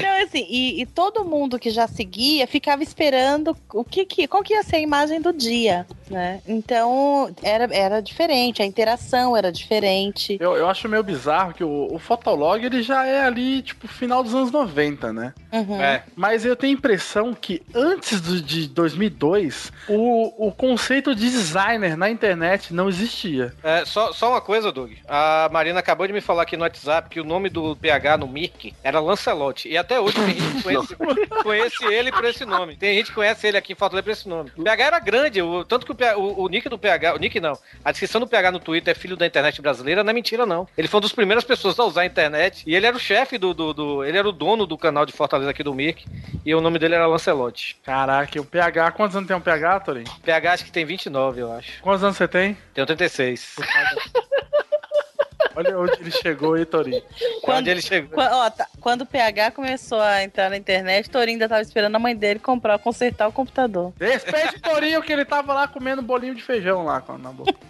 Não, assim, e, e todo mundo que já seguia ficava esperando o que, que qual que ia ser a imagem do dia, né? Então era, era diferente, a interação era diferente. Eu, eu acho meio bizarro que o, o Fotolog ele já é ali, tipo, final dos anos 90, né? Uhum. É. Mas eu tenho a impressão que antes do, de 2002, o, o conceito de designer na internet não existia. É, só, só uma coisa, Doug. A Marina acabou de me falar aqui no WhatsApp que o nome do PH no Mirk era Lancelotti. E até hoje tem gente que [laughs] conhece, conhece ele por esse nome. Tem gente que conhece ele aqui em Fortaleza por esse nome. O PH era grande, o, tanto que o, PH o, o nick do PH, o nick não, a descrição do PH no Twitter é filho da internet brasileira, não é mentira não. Ele foi uma das primeiras pessoas a usar a internet e ele era o chefe do, do, do- ele era o dono do canal de Fortaleza aqui do Mirk e o nome dele era Lancelotti. Caraca, e o PH, quantos anos tem um PH, Torinho? PH acho que tem 29, eu acho. Quantos anos você tem? Tem 36. Olha onde ele chegou aí, Torinho. Onde ele chegou. Qua- ó, tá, quando o PH começou a entrar na internet, Torinho ainda tava esperando a mãe dele comprar, consertar o computador. Respeite o Torinho que ele tava lá comendo bolinho de feijão lá na boca. [laughs]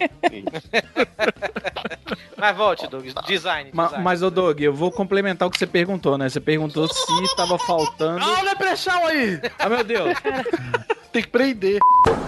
Mas volte, Doug. Design. Ma- design. mas, ô Doug, eu vou complementar o que você perguntou, né? Você perguntou se tava faltando. Olha o Leprechal aí! Ah, meu Deus! Tem que prender.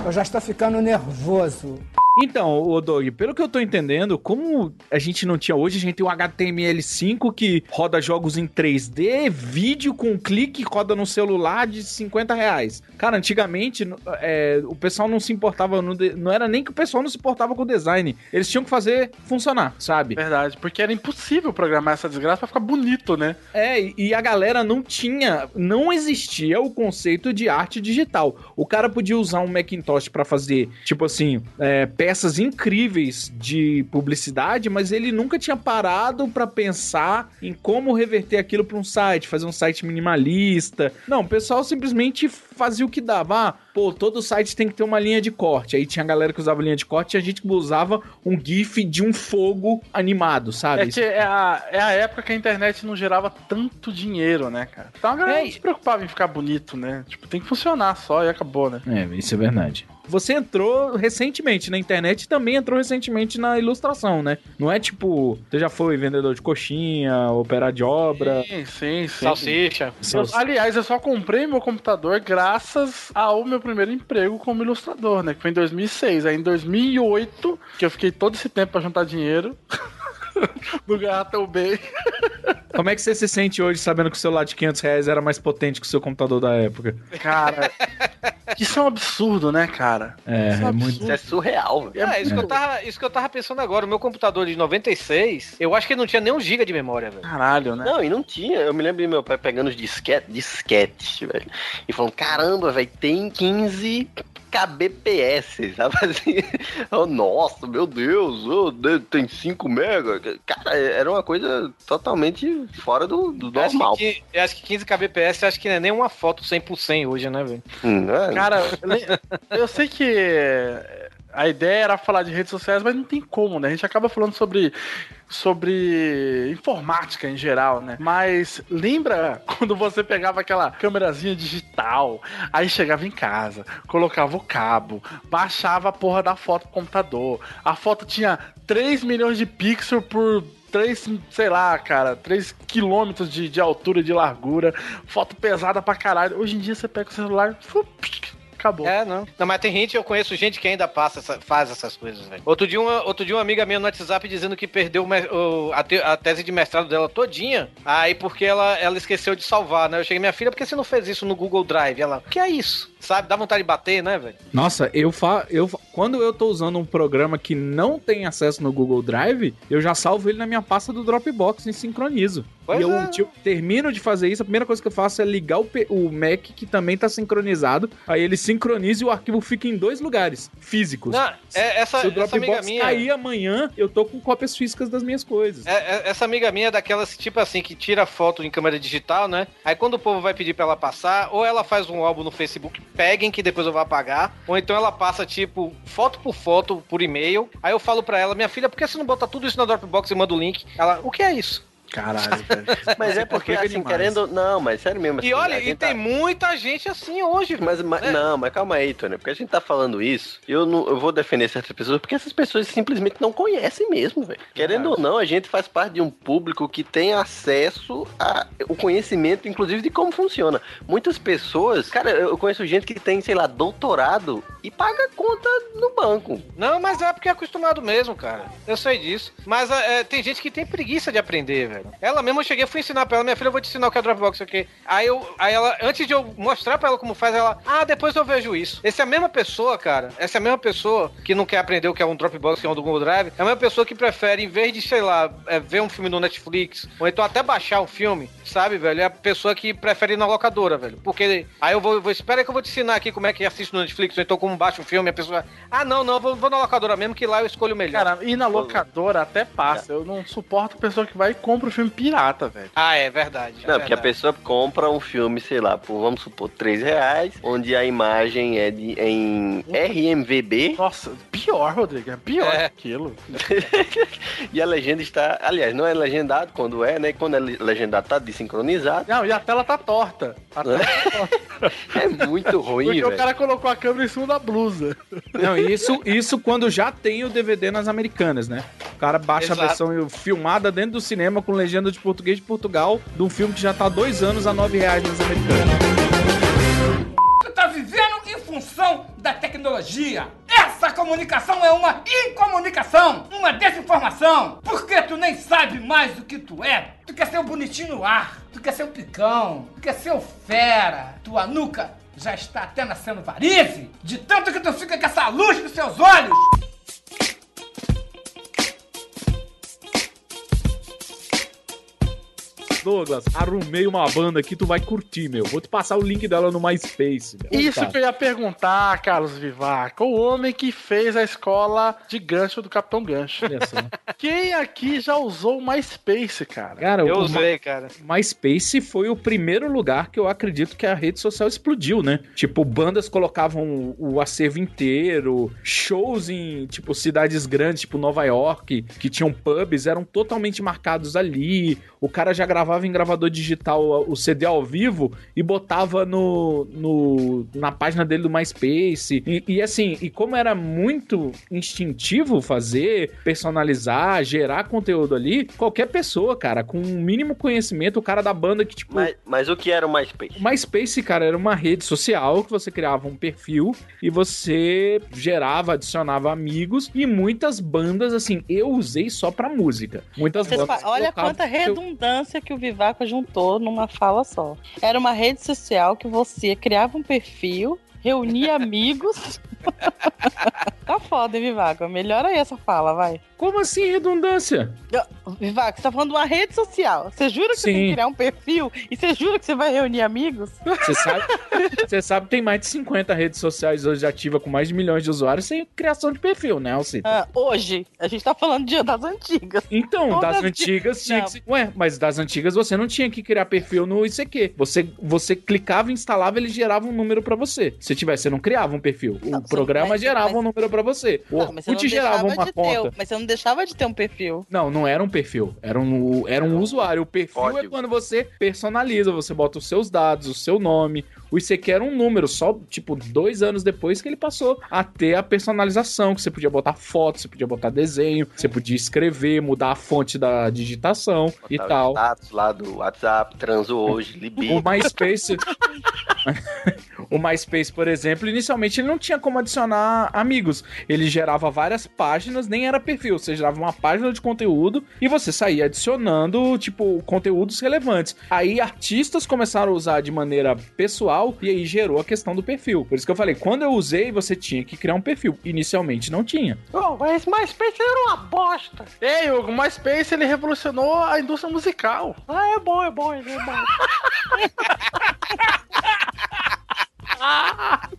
Eu já estou ficando nervoso. Então, ô Doug, pelo que eu tô entendendo, como a gente não tinha hoje, a gente tem um HTML5 que roda jogos em 3D, vídeo com clique roda no celular de 50 reais. Cara, antigamente é, o pessoal não se importava, no de- não era nem que o pessoal não se importava com o design, eles tinham que fazer funcionar, sabe? Verdade, porque era impossível programar essa desgraça pra ficar bonito, né? É, e- a galera não tinha, não existia o conceito de arte digital. O cara podia usar um Macintosh pra fazer, tipo assim, é, peças incríveis de publicidade, mas ele nunca tinha parado pra pensar em como reverter aquilo pra um site, fazer um site minimalista. Não, o pessoal simplesmente fazia o que dava. Ah, pô, todo site tem que ter uma linha de corte. Aí tinha galera que usava linha de corte, tinha gente que usava um GIF de um fogo animado, sabe? É que é a, é a época que a internet não gerava tanto dinheiro, né, cara? Então a galera É, não se preocupava em ficar bonito, né? Tipo, tem que funcionar só e acabou, né? É, isso é verdade. Você entrou recentemente na internet e também entrou recentemente na ilustração, né? Não é tipo, você já foi vendedor de coxinha, operar de obra. Sim, sim, sim. Salsicha. Eu- aliás, eu só comprei meu computador graças ao meu primeiro emprego como ilustrador, né? Que foi em 2006. Aí em 2008, que eu fiquei todo esse tempo pra juntar dinheiro. não ganhar tão bem. Como é que você se sente hoje sabendo que o celular de 500 reais era mais potente que o seu computador da época? Cara, isso é um absurdo, né, cara? É, Isso é muito. Isso é surreal, velho. É, isso, Que eu tava, isso que eu tava pensando agora. O meu computador de 96, eu acho que não tinha nem um giga de memória, velho. Caralho, né? Não, e não tinha. Eu me lembro de meu pai pegando os disquete, disquetes, velho. E falando, caramba, velho, tem 15 kbps, sabe [laughs] assim? Oh, nossa, meu Deus, oh, tem 5 mega. Cara, era uma coisa totalmente fora do, do Eu acho, normal. que, qui- eu acho que 15 kbps, acho que não é nem uma foto 100 por 100 hoje, né, velho? Hum, é. Cara, eu sei que a ideia era falar de redes sociais, mas não tem como, né? A gente acaba falando sobre, sobre informática em geral, né? Mas lembra [laughs] quando você pegava aquela câmerazinha digital, aí chegava em casa, colocava o cabo, baixava a porra da foto pro computador. A foto tinha 3 milhões de pixels por 3, sei lá, cara, 3 quilômetros de, de altura, de largura, foto pesada pra caralho. Hoje em dia você pega o celular, fup, acabou. É, não. Não, mas tem gente, eu conheço gente que ainda passa, essa- faz essas coisas, velho. Outro dia, uma, outro dia uma amiga minha no WhatsApp dizendo que perdeu o a, te- a tese de mestrado dela todinha, aí porque ela, ela esqueceu de salvar, né? Eu cheguei, minha filha, por que você não fez isso no Google Drive? Ela, o que é isso? Sabe, dá vontade de bater, né, velho? Nossa, eu fa... eu fa- quando eu tô usando um programa que não tem acesso no Google Drive, eu já salvo ele na minha pasta do Dropbox e sincronizo. Pois e eu é. tipo, termino de fazer isso, a primeira coisa que eu faço é ligar o, P- o Mac que também tá sincronizado, aí ele sincroniza e o arquivo fica em dois lugares físicos. Não, é, essa, Se o Dropbox minha... cair amanhã, eu tô com cópias físicas das minhas coisas. É, é- essa amiga minha é daquelas, tipo assim, que tira foto em câmera digital, né? Aí quando o povo vai pedir pra ela passar, ou ela faz um álbum no Facebook, peguem que depois eu vou apagar, ou então ela passa, tipo, foto por foto, por e-mail. Aí eu falo pra ela, minha filha, por que você não bota tudo isso na Dropbox e manda o link? Ela, o que é isso? Caralho, velho. [laughs] Mas é porque, complica assim, demais. querendo. Não, mas sério mesmo. E assim, olha, a e tem tá- muita gente assim hoje, velho. Mas, mas- É. não, mas calma aí, Tony, porque a gente tá falando isso, eu não, eu vou defender certas pessoas, porque essas pessoas simplesmente não conhecem mesmo, velho. Querendo ou não, a gente faz parte de um público que tem acesso ao conhecimento, inclusive, de como funciona. Muitas pessoas, cara, eu conheço gente que tem, sei lá, doutorado e paga conta no banco. Não, mas é porque é acostumado mesmo, cara. Eu sei disso. Mas é, tem gente que tem preguiça de aprender, velho. Ela mesma eu cheguei, fui ensinar pra ela, minha filha, eu vou te ensinar o que é Dropbox aqui. Aí eu, aí ela, antes de eu mostrar pra ela como faz, ela, ah, depois eu vejo isso. Essa é a mesma pessoa, cara. Essa é a mesma pessoa que não quer aprender o que é um Dropbox, que é um do Google Drive. É a mesma pessoa que prefere, em vez de, sei lá, é, ver um filme no Netflix, ou então até baixar um filme, sabe, velho? É a pessoa que prefere ir na locadora, velho. Porque aí eu vou, vou espera que eu vou te ensinar aqui como é que assiste no Netflix, ou então como baixa um filme, a pessoa, ah, não, não, vou, vou na locadora mesmo, que lá eu escolho melhor. Cara, e na locadora até passa. Eu não suporto pessoa que vai e compra o filme pirata, velho. Ah, é verdade. é Não, porque a pessoa compra um filme, sei lá, por, vamos supor, 3 reais, onde a imagem é de, em RMVB. Nossa, pior, Rodrigo. É pior É. aquilo. [laughs] e a legenda está. Aliás, não é legendado quando é, né? Quando é le- legendado, tá desincronizado. Não, e a tela tá torta. A tela tá torta. [laughs] É muito ruim, Porque velho. o cara colocou a câmera em cima da blusa. Não, isso, isso quando já tem o DVD nas americanas, né? O cara baixa Exato. a versão filmada dentro do cinema com legenda de português de Portugal de um filme que já tá há dois anos a nove reais nas americanas. Tu tá vivendo em função da tecnologia. Essa comunicação é uma incomunicação, uma desinformação. Porque tu nem sabe mais o que tu é. Tu quer ser o bonitinho no ar, tu quer ser o picão, tu quer ser o fera. Tua nuca já está até nascendo varize, de tanto que tu fica com essa luz nos seus olhos. Douglas, arrumei uma banda aqui, tu vai curtir, meu. Vou te passar o link dela no MySpace. meu. Isso Cara, que eu ia perguntar, Carlos Vivaco. O homem que fez a escola de gancho do Capitão Gancho. olha só. Quem aqui já usou o MySpace, cara? Cara, Eu usei, cara. MySpace foi o primeiro lugar que eu acredito que a rede social explodiu, né? Tipo, bandas colocavam o acervo inteiro, shows em, tipo, cidades grandes, tipo Nova York, que tinham pubs, eram totalmente marcados ali. O cara já gravava gravava em gravador digital o CD ao vivo e botava no, no na página dele do MySpace. E, e assim, e como era muito instintivo fazer, personalizar, gerar conteúdo ali, qualquer pessoa, cara, com um mínimo conhecimento, o cara da banda que, tipo. Mas, mas o que era o MySpace? O MySpace, cara, era uma rede social que você criava um perfil e você gerava, adicionava amigos e muitas bandas, assim, eu usei só pra música. Muitas Vocês bandas. Olha quanta redundância que o Vivaco juntou numa fala só. Era uma rede social que você criava um perfil, reunia amigos. [laughs] tá foda, hein, Vivaco? Melhora aí essa fala, vai. Como assim redundância? Vivaco, você tá falando de uma rede social. Você jura que você tem Sim. que criar um perfil? E você jura que você vai reunir amigos? Você sabe, você sabe que tem mais de 50 redes sociais hoje ativas com mais de milhões de usuários sem criação de perfil, né, Alcito? Ah, hoje, a gente tá falando de das antigas. Então, Todas das antigas tinha Não. que. Ué, mas das antigas você não tinha que criar perfil no ICQ. Você, você clicava, instalava, ele gerava um número pra você. Se tivesse, você não criava um perfil. O programa mas- gerava mas- um número pra você. O Não, mas você não Orkut gerava deixava uma de conta. ter, um- mas você não deixava de ter um perfil. Não, não era um perfil. Era um, era um usuário. O perfil é quando você personaliza, você bota os seus dados, o seu nome. O ICQ era um número, só, tipo, dois anos depois que ele passou a ter a personalização, que você podia botar foto, você podia botar desenho, você podia escrever, mudar a fonte da digitação e Tava tal. Status lá do WhatsApp, transou hoje, libido. O MySpace. [laughs] o MySpace, por exemplo, inicialmente ele não tinha como adicionar amigos. Ele gerava várias páginas, nem era perfil. Você gerava uma página de conteúdo e você saía adicionando, tipo, conteúdos relevantes. Aí artistas começaram a usar de maneira pessoal e aí gerou a questão do perfil. Por isso que eu falei, quando eu usei, você tinha que criar um perfil. Inicialmente não tinha. Oh, mas MySpace era uma bosta. Ei, Hugo, MySpace ele revolucionou a indústria musical. Ah, é bom, é bom, é bom.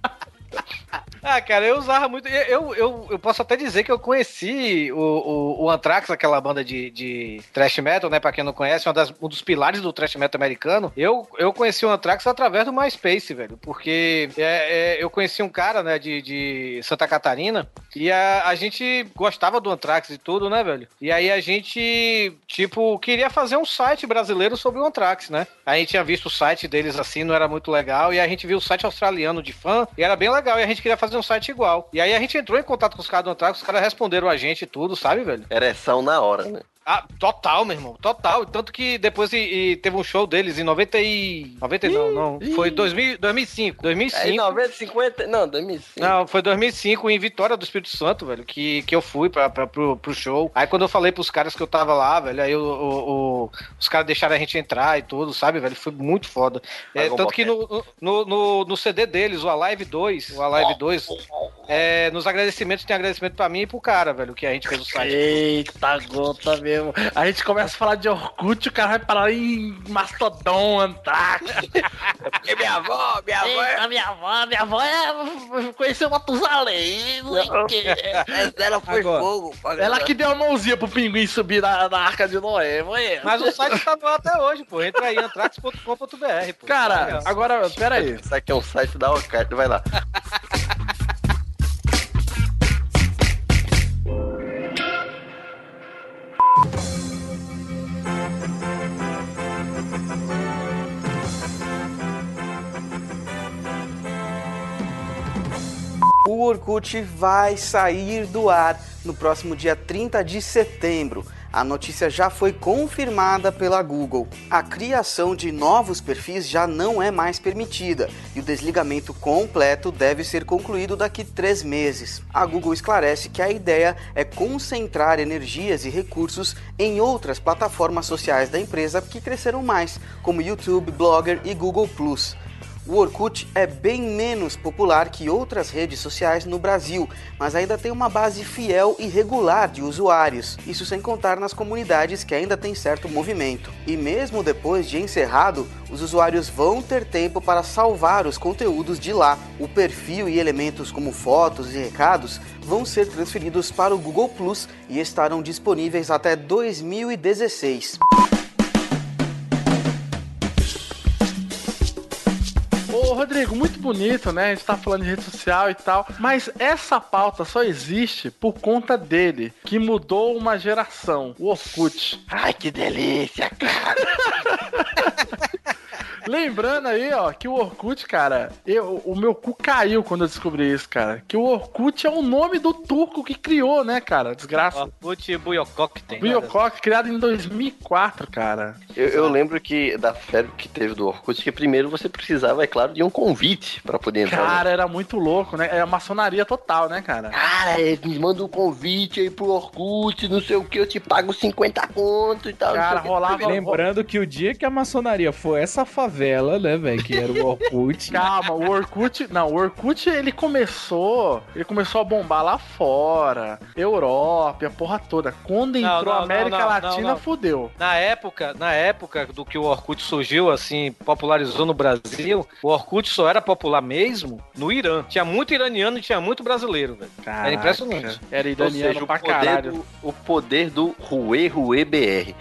[laughs] Ah, cara, eu usava muito. Eu, eu, eu, posso até dizer que eu conheci o, o, o Anthrax, aquela banda de, de thrash metal, né? Pra quem não conhece, das, um dos pilares do thrash metal americano. Eu, eu conheci o Anthrax através do MySpace, velho. Porque é, é, eu conheci um cara, né, de, de Santa Catarina. E a, a gente gostava do Anthrax e tudo, né, velho? E aí a gente, tipo, queria fazer um site brasileiro sobre o Anthrax, né? A gente tinha visto o site deles assim, não era muito legal. E a gente viu o site australiano de fã, e era bem legal. E a gente queria fazer um site igual. E aí a gente entrou em contato com os caras do Anthrax, os caras responderam a gente tudo, sabe, velho? Ereção na hora, né? Ah, total, meu irmão, total. Tanto que depois e, e teve um show deles em 90 e... 90 não, não. Foi 2000, 2005. 2005. É, em 90, 50, não, 2005. Não, foi 2005 em Vitória do Espírito Santo, velho, que, que eu fui pra, pra, pro, pro show. Aí quando eu falei pros caras que eu tava lá, velho, aí o, o- o- os caras deixaram a gente entrar e tudo, sabe, velho? Foi muito foda. É, tanto que no, no, no, no CD deles, o Alive 2, o Alive 2, é, nos agradecimentos tem agradecimento pra mim e pro cara, velho, que a gente fez o site. Eita, gota mesmo. A gente começa a falar de Orkut, o cara vai parar em Mastodon, Antrax. Porque minha avó, minha avó. Eita, minha avó, minha avó é... conheceu Matusalém, não sei o quê. Ela foi Agora. fogo. Ela que deu a mãozinha pro pinguim subir na, na arca de Noé, foi. Mas o site tá no ar até hoje, pô. Entra aí, antrax.com.br, pô. Cara, agora, pera aí. Isso aqui é um site da Ocard, vai lá. O Orkut vai sair do ar no próximo dia 30 de setembro. A notícia já foi confirmada pela Google. A criação de novos perfis já não é mais permitida e o desligamento completo deve ser concluído daqui três meses. A Google esclarece que a ideia é concentrar energias e recursos em outras plataformas sociais da empresa que cresceram mais, como YouTube, Blogger e Google. O Orkut é bem menos popular que outras redes sociais no Brasil, mas ainda tem uma base fiel e regular de usuários, isso sem contar nas comunidades que ainda tem certo movimento. E mesmo depois de encerrado, os usuários vão ter tempo para salvar os conteúdos de lá. O perfil e elementos como fotos e recados vão ser transferidos para o Google Plus e estarão disponíveis até 2016. Ô, Rodrigo, muito bonito, né? A gente tá falando de rede social e tal. Mas essa pauta só existe por conta dele, que mudou uma geração. O Orkut. Ai, que delícia, cara. [laughs] Lembrando aí, ó, que o Orkut, cara, eu, o meu cu caiu quando eu descobri isso, cara. Que o Orkut é o nome do turco que criou, né, cara? Desgraça. Orkut Buyokok tem. Buyokok, criado em 2004, cara. Eu, eu lembro que da febre que teve do Orkut, que primeiro você precisava, é claro, de um convite pra poder entrar. Cara, era muito louco, né? É a maçonaria total, né, cara? Cara, me manda um convite aí pro Orkut, não sei o que, eu te pago 50 conto e tal. Cara, rolava. Lembrando que o dia que a maçonaria foi essa favela, né, velho, que era o Orkut. [laughs] Calma, o Orkut. Não, o Orkut ele começou. Ele começou a bombar lá fora. Europa, a porra toda. Quando Não, entrou não, a América não, não, Latina, não, não. fudeu. Na época, na época do que o Orkut surgiu, assim, popularizou no Brasil, o Orkut só era popular mesmo no Irã. Tinha muito iraniano e tinha muito brasileiro, velho. Era impressionante. Era Ou iraniano seja, o pra poder, caralho. do, o poder do Rue Rue BR.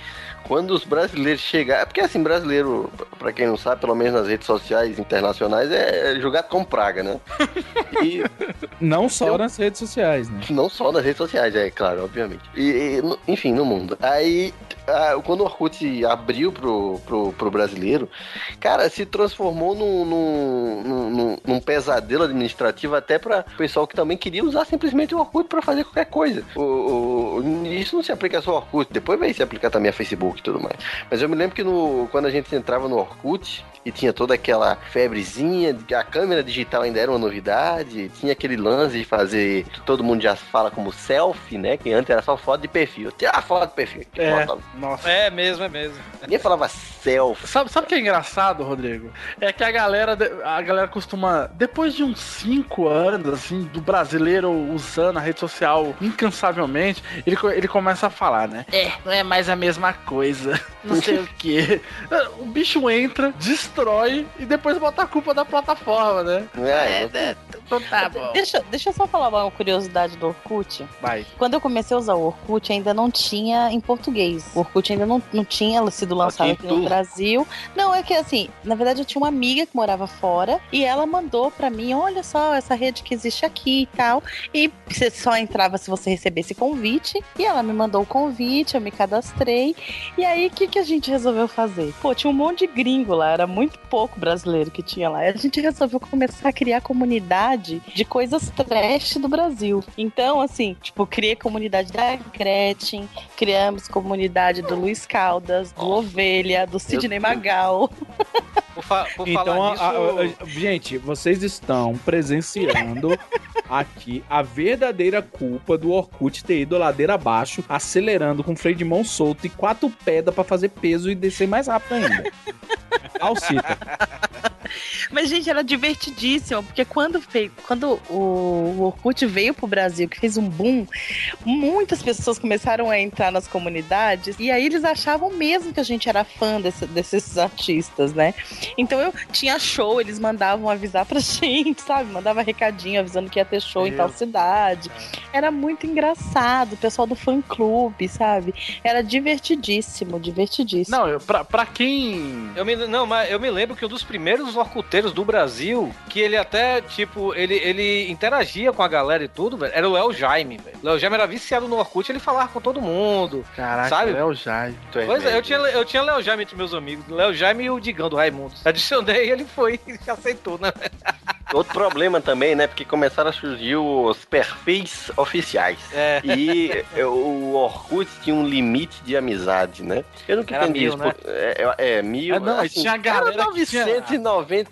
Quando os brasileiros chegaram. Porque assim, brasileiro, pra quem não sabe, pelo menos nas redes sociais internacionais, é jogado com praga, né? [laughs] E Não só nas redes sociais, né? não só nas redes sociais, é claro, obviamente. E, e, enfim, no mundo. Aí, quando o Orkut abriu pro, pro, pro brasileiro, cara, se transformou num, num, num- num- pesadelo administrativo até pra pessoal que também queria usar simplesmente o Orkut pra fazer qualquer coisa. O, o- isso não se aplica só ao Orkut, depois vai se aplicar também a Facebook e tudo mais. Mas eu me lembro que no, quando a gente entrava no Orkut e tinha toda aquela febrezinha, de que a câmera digital ainda era uma novidade, tinha aquele lance de fazer, todo mundo já fala como selfie, né? Que antes era só foto de perfil. Tirar a foto de perfil. que É, foto- nossa. É mesmo, é mesmo. Ninguém falava selfie. Sabe, sabe o que é engraçado, Rodrigo? É que a galera, a galera costuma, depois de uns 5 anos, assim, do brasileiro usando a rede social incansavelmente, ele, ele começa a falar, né? É, não é mais a mesma coisa. Não sei o [laughs] quê. O bicho entra, destrói e depois bota a culpa da plataforma, né? É, é, então tá bom. Deixa, deixa eu só falar uma curiosidade do Orkut. Vai. Quando eu comecei a usar o Orkut, ainda não tinha em português. O Orkut ainda não, não tinha sido lançado Aqui no. Brasil. Não, é que assim, na verdade eu tinha uma amiga que morava fora e ela mandou pra mim, olha só, essa rede que existe aqui e tal. E você só entrava se você recebesse convite. E ela me mandou o convite, eu me cadastrei. E aí, o que, que a gente resolveu fazer? Pô, tinha um monte de gringo lá, era muito pouco brasileiro que tinha lá. E a gente resolveu começar a criar comunidade de coisas trash do Brasil. Então, assim, tipo, criei comunidade da Gretchen, criamos comunidade do Luiz Caldas, do Ovelha, do Sidney Magal. [laughs] Por, fa por Então, falar a- a- nisso... a- gente, vocês estão presenciando [laughs] aqui a verdadeira culpa do Orkut ter ido ladeira abaixo, acelerando com freio de mão solto e quatro pedras pra fazer peso e descer mais rápido ainda. [laughs] Alcita. Mas, gente, era divertidíssimo, porque quando, fei- quando o, o Orkut veio pro Brasil, que fez um boom, muitas pessoas começaram a entrar nas comunidades e aí eles achavam mesmo que a gente era fã desse- desses artistas, né? Então eu tinha show, eles mandavam avisar pra [laughs] gente, sabe? Mandava recadinho avisando que ia ter show em tal Meu. cidade. Era muito engraçado, o pessoal do fã clube, sabe? Era divertidíssimo, divertidíssimo. Não, eu, pra, pra quem. Eu me, não, mas eu me lembro que um dos primeiros orcuteiros do Brasil, que ele até, tipo, ele, ele interagia com a galera e tudo, velho, era o Léo Jaime, velho. O Léo Jaime era viciado no Orkut, ele falava com todo mundo. Caraca, Sabe? é o Jai. Pois é, eu tinha, eu tinha Léo Jaime entre meus amigos, Léo Jaime e o Digão do Raimundo. Adicionei e ele foi [laughs] e aceitou, né? [laughs] Outro problema também, né? Porque começaram a surgir os perfis oficiais. É. E o Orkut tinha um limite de amizade, né? Eu nunca Era entendi mil, isso. né? É, é, é, mil. É, não, e tinha a galera era que tinha-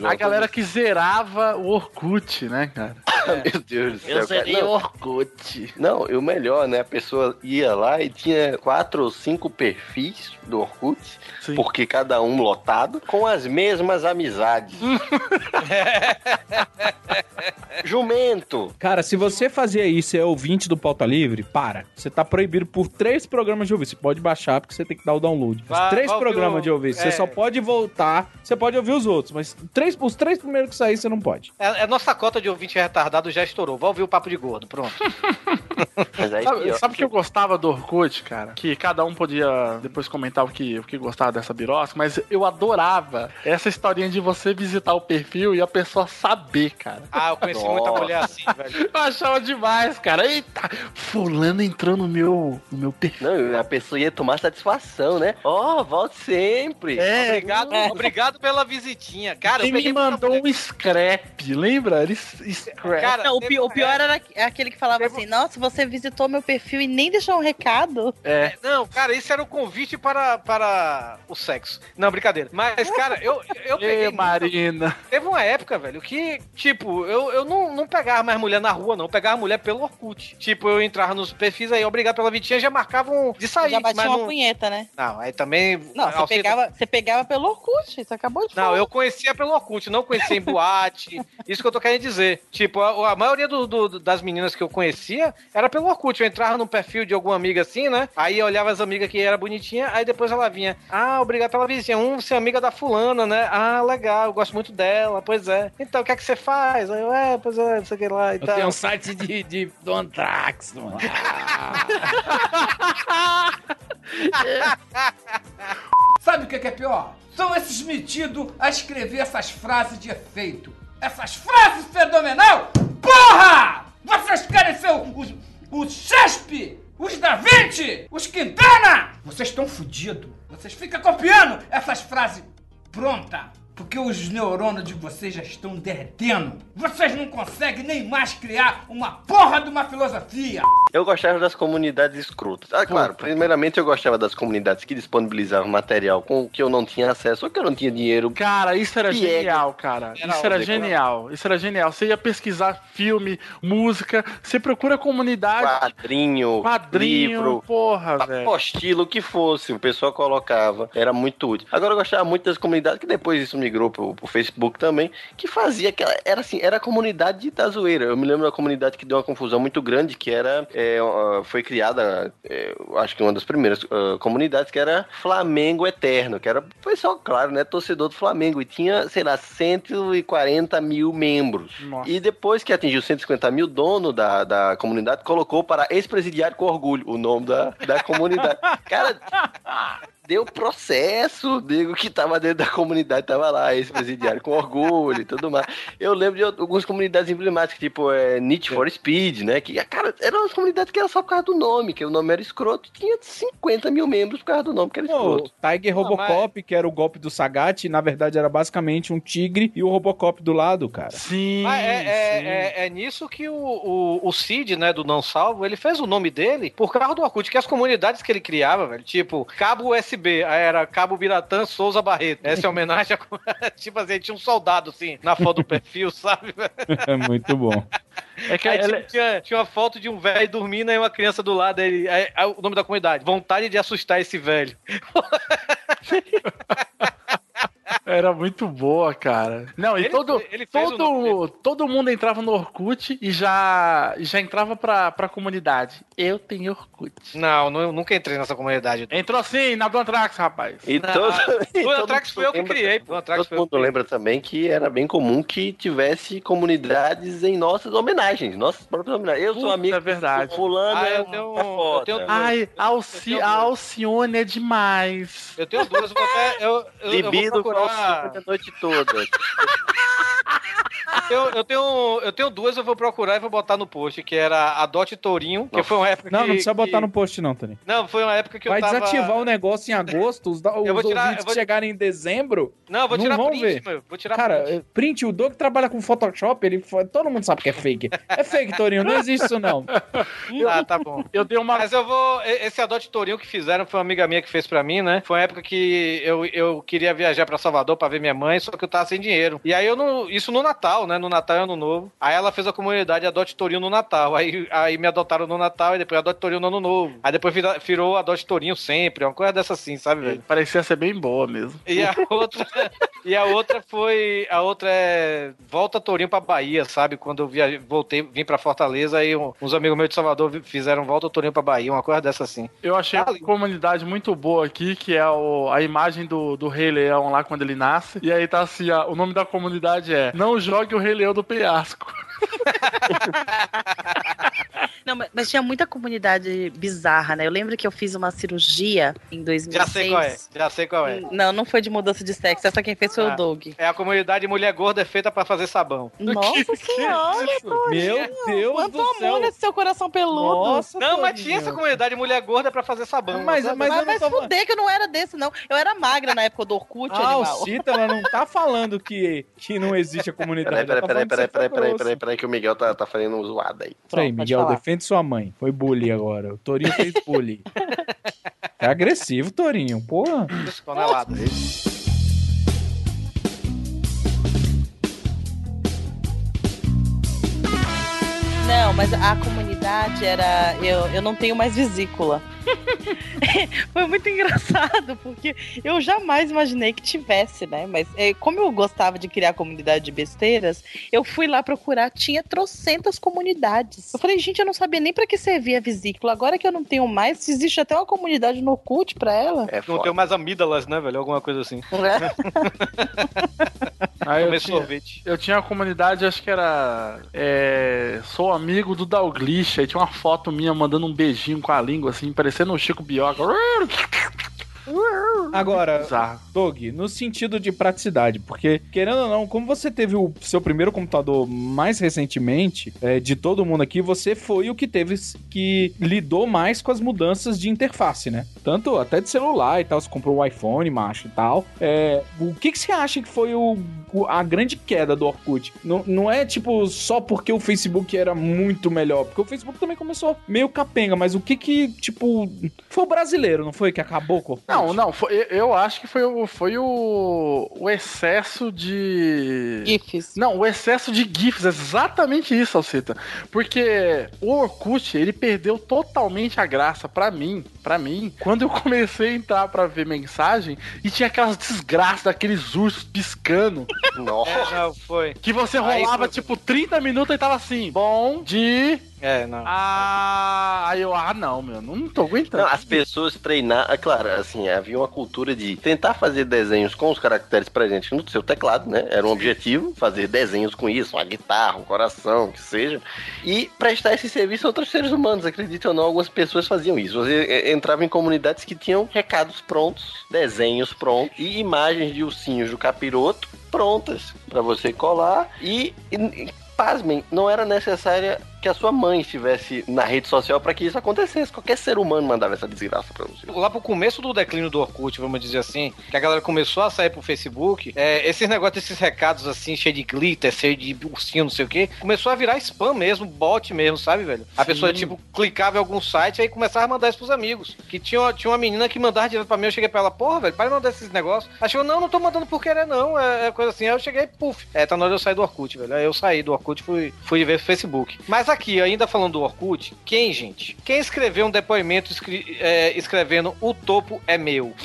993. A galera que zerava o Orkut, né, cara? [laughs] Meu Deus do céu. Eu zerei o Não, Orkut. Não, e o melhor, né? A pessoa ia lá e tinha quatro ou cinco perfis do Orkut, porque cada um lotado, com as mesmas amizades. [laughs] Jumento. Cara, se você fazia isso e é ouvinte do Pauta Livre, para. Você tá proibido por três programas de ouvir. Você pode baixar porque você tem que dar o download. Três programas o- de ouvir. Você é. só pode voltar. Você pode ouvir os outros, mas três, os três primeiros que sair você não pode. É, é nossa cota de ouvinte retardado já estourou. Vai ouvir o papo de gordo, pronto. [laughs] Sabe o que eu gostava do Orkut, cara? Que cada um podia depois comentar o que, o que gostava dessa birosca, mas eu adorava essa historinha de você visitar o perfil e a pessoa saber, cara. Ah, eu conheci Nossa. muita mulher assim, velho. Eu achava demais, cara. Eita, fulano entrou no meu, no meu perfil. Não, a pessoa ia tomar satisfação, né? Ó, volte sempre. É, Obrigado, obrigado pela visitinha. Cara, Ele me mandou um scrap, lembra? Ele scrap. Cara, Não, o, teve pi- o pior era é aquele que falava assim: Nossa, você visitou meu perfil e nem deixou um recado. É. Não, cara, isso era o convite para, para o sexo. Não, brincadeira. Mas, cara, eu, eu [laughs] peguei. Ei, Marina. Teve uma época, velho, que, tipo, eu, eu não, não pegava mais mulher na rua, não. Eu pegava mulher pelo Orkut. Tipo, eu entrava nos perfis aí, obrigado pela vitinha, já marcavam de sair. Já batia mas uma não... punheta, né? Não, aí também. Não, você pegava, você pegava pelo Orkut, você acabou de falar. Não, eu conhecia pelo Orkut, não conhecia em boate. [laughs] Isso que eu tô querendo dizer. Tipo, a, a maioria do- do- das meninas que eu conhecia era pelo Orkut. Eu entrava no perfil de alguma amiga assim, né? Aí eu olhava as amigas que era bonitinha, aí depois ela vinha. Ah, obrigado pela vizinha. Um, você é amiga da fulana, né? Ah, legal, eu gosto muito dela, pois é. Então, o que é que você faz? Aí eu, é, pois é, não sei o que lá e Eu tal. tenho um site de, de do Antrax, mano. [laughs] Sabe o que que é pior? São esses metidos a escrever essas frases de efeito. Essas frases fenomenal! Porra! Vocês querem ser os, os Shakespeare, os Da Vinci, os Quintana? Vocês estão fodidos. Vocês ficam copiando essas frases pronta. Porque os neurônios de vocês já estão derretendo. Vocês não conseguem nem mais criar uma porra de uma filosofia. Eu gostava das comunidades escrotas. Ah, claro, primeiramente eu gostava das comunidades que disponibilizavam material com o que eu não tinha acesso ou que eu não tinha dinheiro. Cara, isso era Piega. genial, cara. Era isso era genial. Isso era genial. Você ia pesquisar filme, música, você procura comunidade, Quadrinho, quadrinho, livro, porra, velho. apostila, o que fosse, o pessoal colocava. Era muito útil. Agora eu gostava muito das comunidades, que depois isso migrou pro, pro Facebook também, que fazia aquela. Era assim, era a comunidade da zoeira. Eu me lembro da comunidade que deu uma confusão muito grande, que era. é, foi criada, é, acho que uma das primeiras ah, comunidades, que era Flamengo Eterno, que era o pessoal, claro, né? Torcedor do Flamengo. E tinha, sei lá, 140 mil membros. Nossa. E depois que atingiu 150 mil, o dono da, da comunidade colocou para ex-presidiário com orgulho o nome da, da comunidade. [laughs] Cara, deu processo, digo que tava dentro da comunidade, tava lá, ex-presidiário com orgulho e tudo mais. Eu lembro de algumas comunidades emblemáticas, tipo é, Need for Speed, né? Que, cara, eram umas comunidades que era só por causa do nome, que o nome era escroto, tinha 50 mil membros por causa do nome, que era escroto. o Tiger Robocop, que era o golpe do Sagat, na verdade era basicamente um tigre e o Robocop do lado, cara. Sim. Mas é, é, sim. é- é nisso que o, o, o Cid, né, do Não Salvo, ele fez o nome dele por causa do Orkut, que as comunidades que ele criava, velho, tipo, Cabo USB, aí era Cabo Biratã Souza Barreto. Essa é homenagem a. [laughs] tipo assim, tinha um soldado, assim, na foto do perfil, sabe? [laughs] É muito bom. É que Aí, ela- tinha, tinha uma foto de um velho dormindo e uma criança do lado. Aí, aí- aí o nome da comunidade: Vontade de assustar esse velho. [laughs] Era muito boa, cara. Não, e Ele- todo, ele fez o todo, todo mundo entrava no Orkut e já, já entrava pra, pra comunidade. Eu tenho Orkut. Não, não, eu nunca entrei nessa comunidade. Entrou assim, na do Antrax, rapaz. E todo, [laughs] e O todo Antrax foi eu que criei. Todo eu mundo lembra também que era bem comum que tivesse comunidades em nossas homenagens, nossas próprias homenagens. Eu sou Puta, amigo é verdade. fulano, Ah, é eu tenho- uma foto. eu tenho- Ai, a, Alci, tenho a duas. Alcione é demais. Eu tenho duas, eu vou até. Eu, eu, eu vou Libido procurar. A noite toda. [laughs] Eu, eu tenho, eu tenho duas, eu vou procurar e vou botar no post, que era a Dot Tourinho, que foi uma época Não, que... não precisa que- botar no post não, Tony. Não, foi uma época que Vai eu tava... desativar o negócio em agosto, os, os Eu vou tirar- ouvintes eu vou- que chegarem em dezembro. Não, eu vou não tirar vão print, ver. meu. Vou tirar Cara, print. eh, print, o Doug trabalha com Photoshop, ele todo mundo sabe que é fake. É fake, Torinho, não existe isso não. [laughs] Ah, tá bom. Eu dei uma. Mas eu vou. Esse Adote Tourinho que fizeram foi uma amiga minha que fez pra mim, né? Foi uma época que eu, eu queria viajar pra Salvador pra ver minha mãe, só que eu tava sem dinheiro. E aí eu não. Isso no Natal, né? né? No Natal e Ano Novo. Aí ela fez a comunidade Adote Torinho no Natal. Aí, aí me adotaram no Natal e depois Adote Torinho no Ano Novo. Aí depois vira- virou Adote Torinho sempre. Uma coisa dessa assim, sabe, velho? Parecia ser bem boa mesmo. E a [laughs] outra, e a outra foi. A outra é Volta Torinho pra Bahia, sabe? Quando eu viajei, voltei, vim pra Fortaleza, aí um- uns amigos meus de Salvador fizeram Volta Torinho pra Bahia, uma coisa dessa assim. Eu achei uma comunidade muito boa aqui, que é o- a imagem do, do Rei Leão lá quando ele nasce. E aí tá assim, ó, o nome da comunidade é Não jogue o Rei Leão do penhasco. Não, mas, mas tinha muita comunidade bizarra, né? Eu lembro que eu fiz uma cirurgia em 2006. Já sei qual é, já sei qual é. Não, não foi de mudança de sexo. Essa quem fez foi Ah. o Doug. É a comunidade Mulher Gorda é feita pra fazer sabão. Nossa senhora, Meu Deus Quanto do amor céu. nesse seu coração peludo. Nossa, Não, mas tinha essa comunidade Mulher Gorda pra fazer sabão. Mas- mas Mas eu não vai tô- fuder que eu não era desse, não. Eu era magra na época do Orkut, Ah, o animal. Cita, ela não tá falando que, que não existe a comunidade. Peraí, peraí, tá peraí, que peraí, você foi peraí, peraí, peraí, peraí, que o Miguel tá, tá fazendo um zoado aí. Aí, Pode Miguel, falar. defende sua mãe. Foi bullying agora. O Torinho fez bullying. [laughs] é agressivo, Torinho. Porra. Tonelada. Não, mas a comunidade era. Eu, eu não tenho mais vesícula. [laughs] Foi muito engraçado, porque eu jamais imaginei que tivesse, né? Mas é, como eu gostava de criar comunidade de besteiras, eu fui lá procurar, tinha trocentas comunidades. Eu falei, gente, eu não sabia nem pra que servia a vesícula. Agora que eu não tenho mais, existe até uma comunidade no Orkut pra ela. É Não tenho mais amígdalas, né, velho? Alguma coisa assim. [laughs] Aí eu tinha, sorvete. eu tinha uma comunidade, acho que era. é, sou amigo do Dalglish. Aí tinha uma foto minha mandando um beijinho com a língua, assim, parecendo o Chico Bioca. Agora, Bizarro. Doug, no sentido de praticidade, porque, querendo ou não, como você teve o seu primeiro computador mais recentemente, é, de todo mundo aqui, você foi o que teve que lidou mais com as mudanças de interface, né? Tanto até de celular e tal, você comprou o iPhone, macho e tal. É, o que, que você acha que foi o, o- a grande queda do Orkut? Não, não é tipo só porque o Facebook era muito melhor, porque o Facebook também começou meio capenga, mas o que que, tipo, foi o brasileiro, não foi? Que acabou com o Orkut? Não, não, foi- eu- acho que foi, o, foi o, o excesso de. GIFs. Não, o excesso de GIFs, exatamente isso, Alcita. Porque o Orkut, ele perdeu totalmente a graça pra mim, pra mim, quando eu comecei a entrar pra ver mensagem e tinha aquelas desgraças daqueles ursos piscando, [laughs] Nossa. É, não, foi. que você Aí rolava foi- tipo 30 minutos e tava assim, bom de. É, não. Ah, aí eu, ah, não, meu, não tô aguentando. Não, as pessoas treinar, é claro, assim, havia uma cultura de tentar fazer desenhos com os caracteres presentes no seu teclado, né? Era um objetivo, fazer desenhos com isso, uma guitarra, um coração, o que seja, e prestar esse serviço a outros seres humanos. Acreditem ou não, algumas pessoas faziam isso. Você eh, entrava em comunidades que tinham recados prontos, desenhos prontos e imagens de ursinhos do capiroto prontas pra você colar e, e pasmem, não era necessária que a sua mãe estivesse na rede social para que isso acontecesse. Qualquer ser humano mandava essa desgraça pra você. Lá pro começo do declínio do Orkut, vamos dizer assim, que a galera começou a sair pro Facebook, é, esses negócios, esses recados assim, cheio de glitter, cheio de ursinho, não sei o quê, começou a virar spam mesmo, bot mesmo, sabe, velho? A Sim. pessoa, tipo, clicava em algum site aí começava a mandar isso pros amigos. Que tinha, tinha uma menina que mandava direto pra mim, eu cheguei pra ela, porra, velho, para de mandar esses negócios. Achou, não, não tô mandando por querer, não, é, é coisa assim. Aí eu cheguei, puf, é, tá na hora de eu sair do Orkut, velho. Aí eu saí do Orkut e fui, fui ver o Facebook. Mas aqui, ainda falando do Orkut, quem, gente? Quem escreveu um depoimento escri- é, escrevendo o topo é meu? [laughs]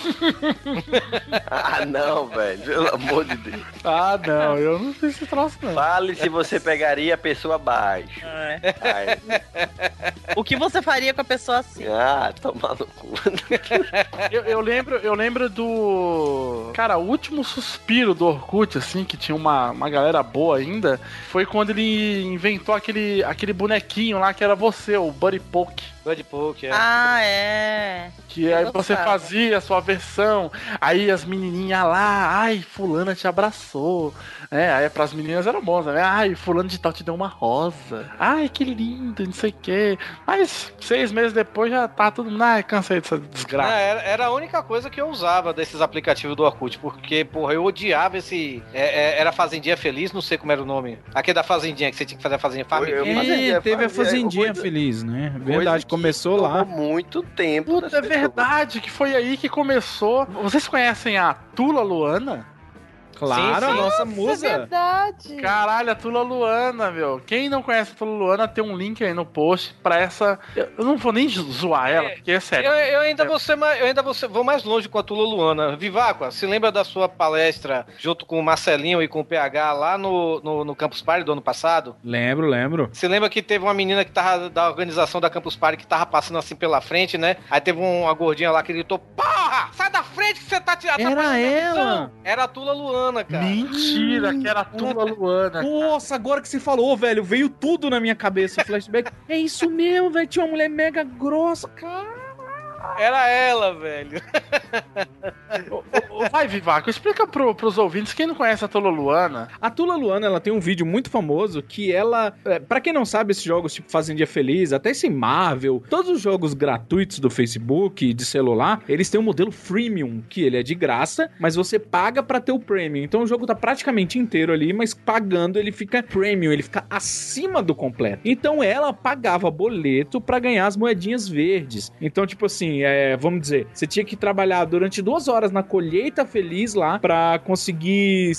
Ah, não, velho. Pelo amor de Deus. Ah, não, eu não sei se troço, não. Fale se você pegaria a pessoa abaixo. É. Ai, [laughs] O que você faria com a pessoa assim? ah, tomar no cu. [laughs] Eu, eu lembro, eu lembro do. Cara, o último suspiro do Orkut, assim, que tinha uma, uma galera boa ainda, foi quando ele inventou aquele, aquele bonequinho lá que era você, o Buddy Poke. Buddy Poke, é. Ah, é. Que Eu aí você gostava. fazia a sua versão, aí as menininhas lá, ai, fulana te abraçou. É, aí pras meninas era bom, né? Ai, fulano de tal te deu uma rosa. Ai, que lindo, não sei o quê. Mas seis meses depois já tá mundo, ai, cansei dessa Não, desgraça. era, era a única coisa que eu usava desses aplicativos do Orkut, porque, porra, eu odiava esse. é- é- era Fazendinha Feliz, não sei como era o nome. Aquele da Fazendinha, que você tinha que fazer a Fazendinha Família. Eu É, teve a Fazendinha Feliz, né? Verdade, que começou lá. muito tempo. Puta, é verdade que foi aí que começou. Vocês conhecem a Tula Luana? Claro, a nossa musa. É verdade. Caralho, a Tula Luana, meu. Quem não conhece a Tula Luana, tem um link aí no post pra essa. Eu não vou nem zoar ela, porque é sério. Eu, eu ainda vou ser mais, eu ainda vou, ser- vou mais longe com a Tula Luana. Viváqua, se lembra da sua palestra junto com o Marcelinho e com o PH lá no, no, no Campus Party do ano passado? Lembro, lembro. Você lembra que teve uma menina que tava da organização da Campus Party que tava passando assim pela frente, né? Aí teve um- uma gordinha lá que gritou: Porra! Sai da frente que você tá tirando. Era ela? Era a Tula Luana, cara. Mentira, que era a Tula Luana. Nossa, agora que você falou, velho, veio tudo na minha cabeça, flashback. é isso mesmo, velho. Tinha uma mulher mega grossa, cara. Era ela, velho. Ô, Vai, Vivaco, explica pro, pros ouvintes quem não conhece a Tula Luana. A Tula Luana, ela tem um vídeo muito famoso que ela, é, para quem não sabe, esses jogos tipo Fazendinha Feliz, até esse Marvel, todos os jogos gratuitos do Facebook e de celular, eles têm um modelo freemium, que ele é de graça, mas você paga pra ter o premium. Então o jogo tá praticamente inteiro ali, mas pagando ele fica premium, ele fica acima do completo. Então ela pagava boleto pra ganhar as moedinhas verdes. Então, tipo assim, é, vamos dizer, você tinha que trabalhar durante duas horas na colheita feliz lá pra conseguir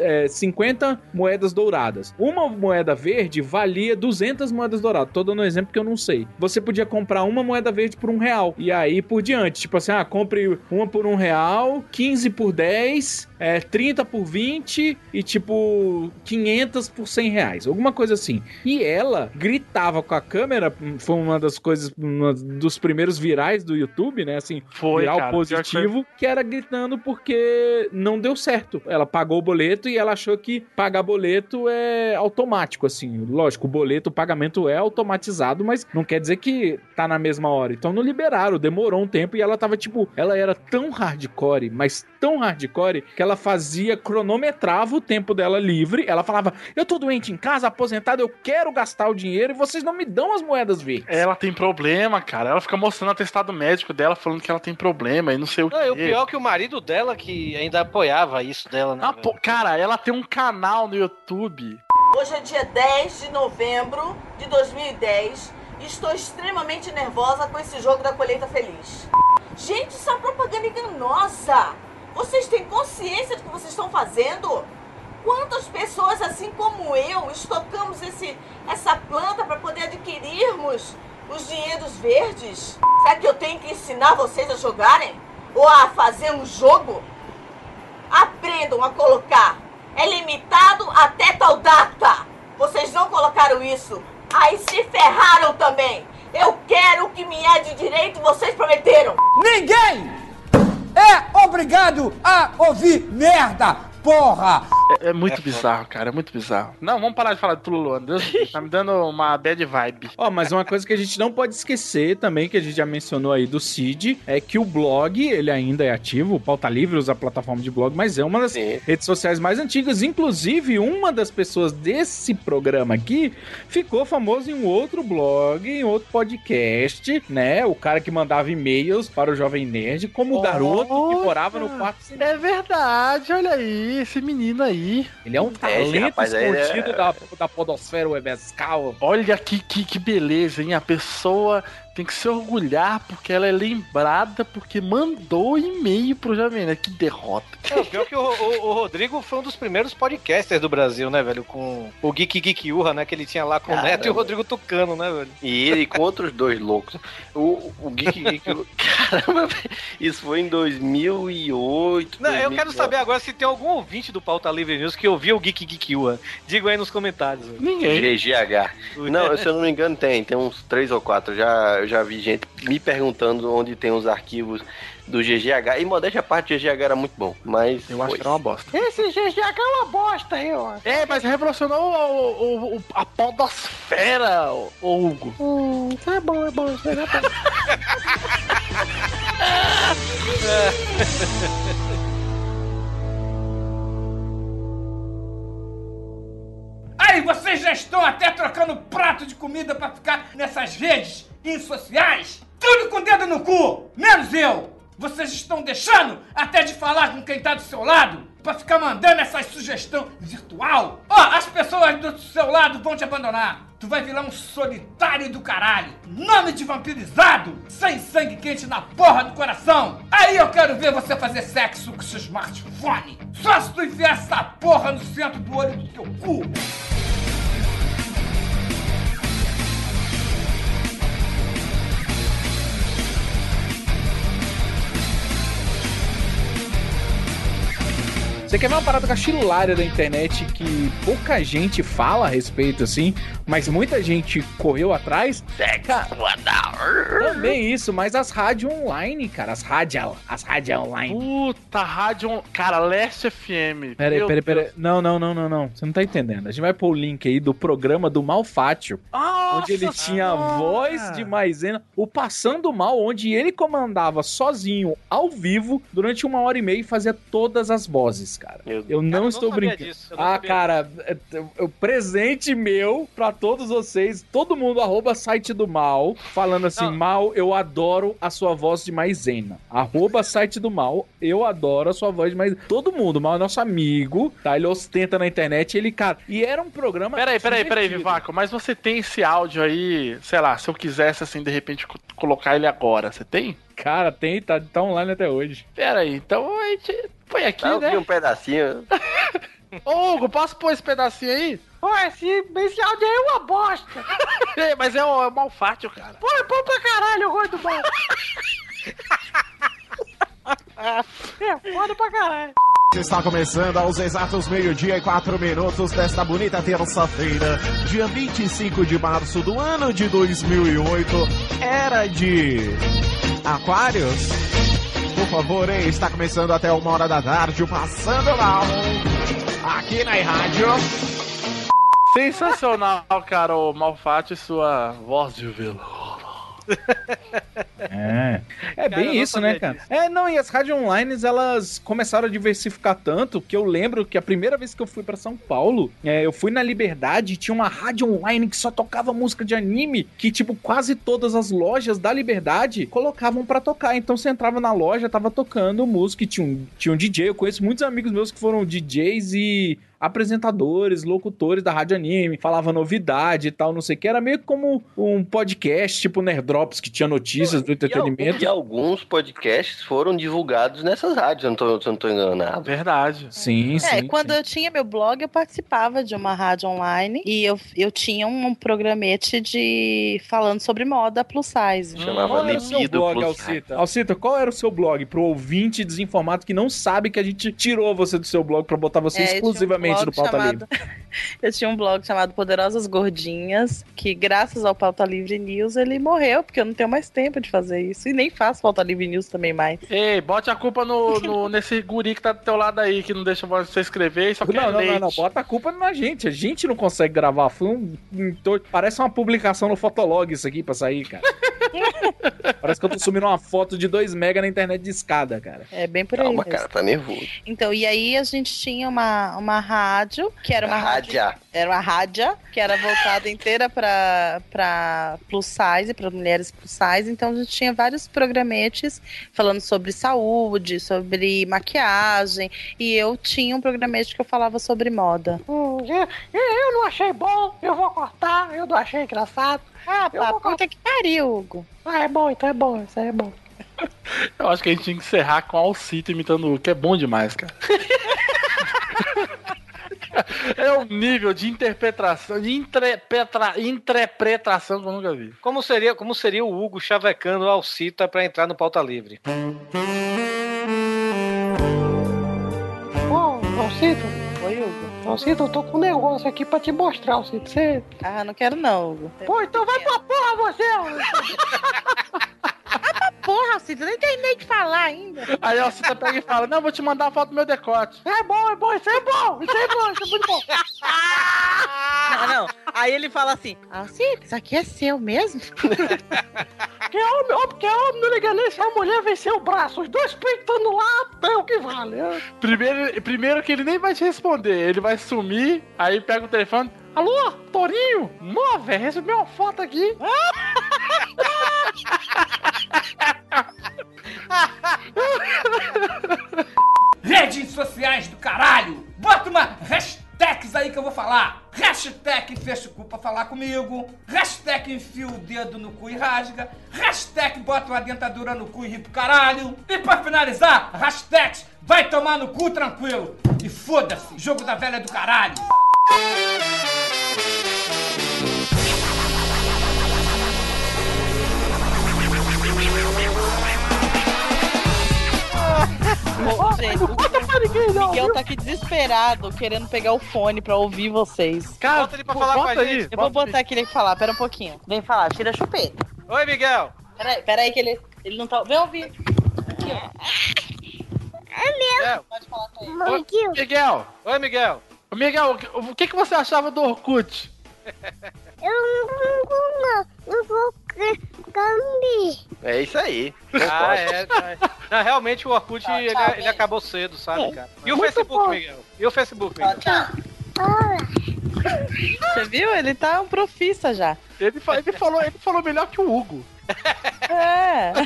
é, 50 moedas douradas. Uma moeda verde valia 200 moedas douradas. Tô dando um exemplo que eu não sei. Você podia comprar uma moeda verde por um real. E aí por diante. Tipo assim, ah, compre uma por um real, 15 por 10, é, 30 por 20 e tipo 500 por 100 reais. Alguma coisa assim. E ela gritava com a câmera. hum, Foi uma das coisas, um dos primeiros virais do YouTube, né? Assim, Foi, viral cara, pior que positivo, que era gritando porque não deu certo. Ela pagou o boleto e ela achou que pagar boleto é automático, assim. Lógico, o boleto, o pagamento é automatizado, mas não quer dizer que tá na mesma hora. Então não liberaram, demorou um tempo e ela tava tipo, ela era tão hardcore, mas tão hardcore que ela fazia, cronometrava o tempo dela livre. Ela falava: "Eu tô doente em casa, aposentado, eu quero gastar o dinheiro e vocês não me dão as moedas verdes". Ela tem problema, cara. Ela fica mostrando o atestado médico dela, falando que ela tem problema e não sei o Não, quê. e o pior é que o marido dela que ainda apoiava isso dela, né? Ah, pô, cara, ela tem um canal no YouTube. Hoje é dia 10 de novembro de 2010 e estou extremamente nervosa com esse jogo da colheita feliz. Gente, isso é propaganda enganosa! Vocês têm consciência do que vocês estão fazendo? Quantas pessoas, assim como eu, estocamos esse, essa planta para poder adquirirmos os dinheiros verdes? Será que eu tenho que ensinar vocês a jogarem? Ou a fazer um jogo? Aprendam a colocar. É limitado até tal data. Vocês não colocaram isso. Aí se ferraram também. Eu quero o que me é de direito, vocês prometeram. Ninguém é obrigado a ouvir merda, porra! É, é muito bizarro, cara. É muito bizarro. Não, vamos parar de falar de Tula Luana. Deus, [laughs] tá me dando uma bad vibe. Ó, mas uma coisa que a gente não pode esquecer também, que a gente já mencionou aí do Cid, é que o blog, ele ainda é ativo, o Pauta Livre usa a plataforma de blog, mas é uma das redes sociais mais antigas. Inclusive, uma das pessoas desse programa aqui ficou famoso em um outro blog, em outro podcast, né? O cara que mandava e-mails para o Jovem Nerd, como o garoto que morava no quarto É verdade, olha aí, esse menino aí. Ele é um esse talento rapaz escondido é- da, da podosfera webescal. Olha que, que, que beleza, hein? A pessoa tem que se orgulhar porque ela é lembrada porque mandou e-mail pro Jovem Nerd. Que derrota. É, o pior que o, o- o Rodrigo foi um dos primeiros podcasters do Brasil, né, velho? Com o Geek Geek Urra, né? Que ele tinha lá com o Neto e o Caramba. Rodrigo Tucano, né, velho? E ele com outros dois loucos. O, o Geek Geek. [laughs] Caramba, velho, isso foi em 2008. Não, eu quero 2009. saber agora se tem algum ouvinte do Pauta Livre News que ouviu o Geek Geek Urra. Diga aí nos comentários. velho. GGH. [laughs] Não, se eu não me engano, tem. Tem uns três ou quatro. Já, eu já vi gente me perguntando onde tem os arquivos do GGH. E modéstia à parte, o GGH era muito bom. Mas. Eu acho que era uma bosta. Esse GGH é uma bosta, eu acho. É, mas revolucionou o, o- o- a podosfera, ô ô Hugo. Hum, tá bom, é bom, é bom. [laughs] Aí vocês já estão até trocando prato de comida pra ficar nessas redes insociais? Tudo com o dedo no cu, menos eu! Vocês estão deixando até de falar com quem tá do seu lado pra ficar mandando essas sugestão virtual? Ó, as pessoas do seu lado vão te abandonar. tu vai virar um solitário do caralho. Nome de vampirizado, sem sangue quente na porra do coração. Aí eu quero ver você fazer sexo com seu smartphone. Só se tu enfiar essa porra no centro do olho do teu cu. Você quer ver uma parada cachilária da internet que pouca gente fala a respeito, assim, mas muita gente correu atrás? Cara, Também isso, mas as rádios online, cara, as rádios as rádio online. Puta, rádio. on- Cara, Leste FM. Peraí, peraí, peraí. Não, não, não, não, não. Você não tá entendendo. A gente vai pôr o link aí do programa do Malfátio. onde ele tinha a voz de maisena, o Passando Mal, onde ele comandava sozinho, ao vivo, durante uma hora e meia e fazia todas as vozes, cara. Eu não Cara, eu não estou sabia brincando. disso, eu não ah, sabia cara, é, é, o presente meu pra todos vocês, todo mundo, arroba site do mal, falando assim, mal, eu adoro a sua voz de maisena. Arroba site do mal, eu adoro a sua voz de maisena. Todo mundo, mal é nosso amigo, tá? Ele ostenta na internet, ele, cara, e era um programa Peraí, peraí, peraí. Vivaco, mas você tem esse áudio aí, sei lá, se eu quisesse, assim, de repente, co- colocar ele agora, você tem? Cara, tem, tá, tá online até hoje. Pera aí, então a gente põe aqui, Eu né? vi um pedacinho. [laughs] Ô, Hugo, posso pôr esse pedacinho aí? Pô, esse, esse áudio aí é uma bosta. [laughs] É, mas é o, é o malfátio, cara. Pô, é bom pra caralho, eu gosto do mal. [laughs] é, foda pra caralho. Está começando aos exatos meio-dia e quatro minutos desta bonita terça-feira, dia 25 de março do ano de 2008. Era de Aquários? Por favor, hein? Está começando até uma hora da tarde, o Passando Mal, aqui na rádio. Sensacional, cara, o malfátio e sua voz de veludo. É. É Cara, bem isso, né, cara? É, não, e as rádios online, elas começaram a diversificar tanto que eu lembro que a primeira vez que eu fui pra São Paulo, é, eu fui na Liberdade e tinha uma rádio online que só tocava música de anime, que, tipo, quase todas as lojas da Liberdade colocavam pra tocar. Então você entrava na loja, tava tocando música e tinha um, tinha um DJ. Eu conheço muitos amigos meus que foram DJs e apresentadores, locutores da rádio anime, falava novidade e tal, não sei o que. Era meio como um podcast, tipo Nerdrops, que tinha notícias do entretenimento. E alguns podcasts foram divulgados nessas rádios, eu não tô, eu não tô enganado. Verdade. Sim, É, quando eu tinha meu blog, eu participava de uma rádio online e eu, eu tinha um programete de falando sobre moda plus size. qual era o seu blog, Alcita? Alcita, qual era o seu blog pro ouvinte desinformado que não sabe que a gente tirou você do seu blog pra botar você É, eu um Pauta chamado- Livre? [laughs] Eu tinha um blog chamado Poderosas Gordinhas, que graças ao Pauta Livre News ele morreu, porque eu não tenho mais tempo de fazer isso. E nem faço Pauta Livre News também mais. Ei, bote a culpa no, no- [laughs] nesse guri que tá do teu lado aí, que não deixa você escrever e só quer Não, não, não, não, bota a culpa na gente. A gente não consegue gravar. Foi um, um Parece uma publicação no Fotolog isso aqui pra sair, cara. [laughs] Parece que eu tô subindo uma foto de 2 mega na internet de escada, cara. É bem por aí. Calma, cara, tá nervoso. Então, e aí a gente tinha uma, uma rádio, que era uma rádio. Rádia. Era uma rádio, que era voltada inteira pra, pra plus size, pra mulheres plus size. Então a gente tinha vários programetes falando sobre saúde, sobre maquiagem. E eu tinha um programete que eu falava sobre moda. Hum, eu, eu não achei bom, eu vou cortar, eu não achei engraçado. Ah, eu pá, vou puta que pariu, Hugo. Ah, é bom, então é bom, isso aí é bom. [laughs] Eu acho que a gente tinha que encerrar com a Alcita imitando o Hugo, que é bom demais, cara. [laughs] [laughs] é um nível de interpretação, de interpretra, interpretação que eu nunca vi. Como seria, como seria o Hugo chavecando o Alcita pra entrar no pauta livre? Ô, Alcito. Oi, Hugo. Alcito, eu tô com um negócio aqui pra te mostrar, Alcito. Você... Ah, não quero não, Hugo. Pô, então vai pra porra você! Porra, Alcito, eu nem terminei de falar ainda. Aí a Alcita pega e fala: Não, vou te mandar a foto do meu decote. É bom, é bom, isso é bom, isso é bom, isso é muito bom. Não, não. Aí ele fala assim: Alcito, isso aqui é seu mesmo? Que homem, ó, porque homem não liga nem se a mulher vencer o braço. Os dois peitando lá, é o que vale. é. Primeiro, primeiro que ele nem vai te responder, ele vai sumir, aí pega o telefone. Alô, Torinho? Mó, velho, recebi uma foto aqui. [laughs] Redes sociais do caralho! Bota uma hashtags aí que eu vou falar! Hashtag fecha o cu pra falar comigo. Hashtag enfia o dedo no cu e rasga. Hashtag bota uma dentadura no cu e ri pro caralho. E pra finalizar, hashtag vai tomar no cu tranquilo. E foda-se, jogo da velha do caralho. Gente, o Miguel tá aqui desesperado, querendo pegar o fone pra ouvir vocês. Cara, Bota ele pra falar com a gente. Eu vou botar aqui ele pra falar, pera um pouquinho. Vem falar, tira a chupeta. Oi, Miguel. Peraí, peraí que ele, ele não tá... Vem ouvir. Aqui, ó. É meu. Pode falar com ele. Miguel. Oi, Miguel. Ô, Miguel, o que- o que, que você achava do Orkut? Eu não, não vou cambi. É isso aí. Ah, é. é. Não, realmente o Orkut ele, tchau, ele acabou cedo, sabe, cara? E o Muito Facebook, bom. Miguel? E o Facebook, Miguel? [laughs] Você viu? Ele tá um profissa já. Ele, ele falou, ele falou melhor que o Hugo. É. [laughs]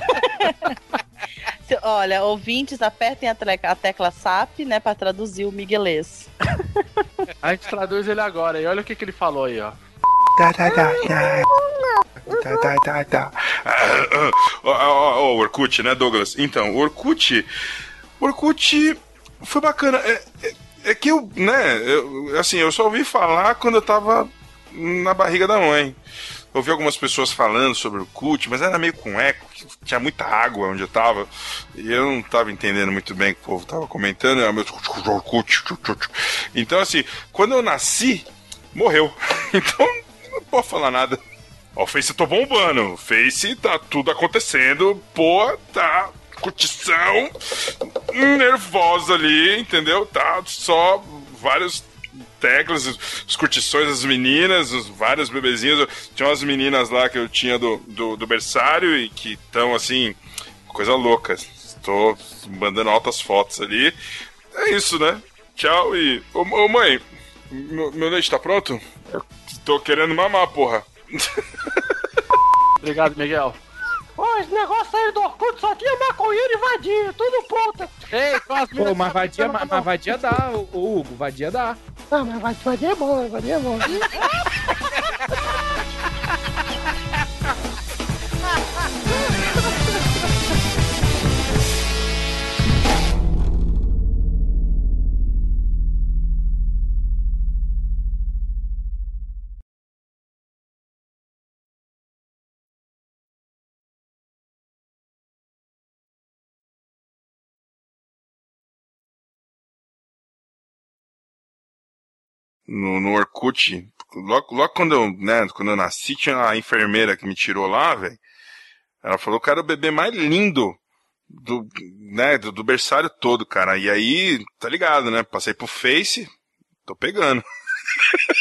Olha, ouvintes, apertem a, tecla- a tecla SAP, né, pra traduzir o miguelês. A gente traduz ele agora e olha o que, que ele falou aí, ó. Tá, tá, tá, tá. Ah, ah, Ó, o Orkut, né, Douglas? Então, o Orkut. Orkut foi bacana. É, é- é que eu, né, eu, assim, eu só ouvi falar quando eu tava na barriga da mãe. Ouvi algumas pessoas falando sobre o Orkut, mas era meio com eco, tinha muita água onde eu tava. E eu não tava entendendo muito bem o que o povo tava comentando. Era meu Orkut. Então, assim, quando eu nasci, morreu. [laughs] Então, não posso falar nada. Ó, o Face eu tô bombando. O Face tá tudo acontecendo. Pô, tá. Curtição nervosa ali, entendeu? Tá só vários teclas, as curtições das meninas, os vários bebezinhos. Tinha umas meninas lá que eu tinha do, do, do berçário e que estão assim, coisa louca. Estou mandando altas fotos ali. É isso, né? Tchau e. Ô, ô mãe, meu, meu leite tá pronto? Eu tô querendo mamar, porra. [laughs] Obrigado, Miguel. Esse negócio aí do Orkut só tinha maconheiro e vadia, tudo pronto. Ei, as Pô, mas vadia, mas, mas vadia dá, o, o Hugo, vadia dá. Ah, mas vadia é bom, vadia é bom. [laughs] no, no Orkut. Logo, logo quando eu, né, quando eu nasci, tinha a enfermeira que me tirou lá, velho. Ela falou era o bebê mais lindo do, né, do, do berçário todo, cara. E aí, tá ligado, né? Passei pro Face, tô pegando. [laughs]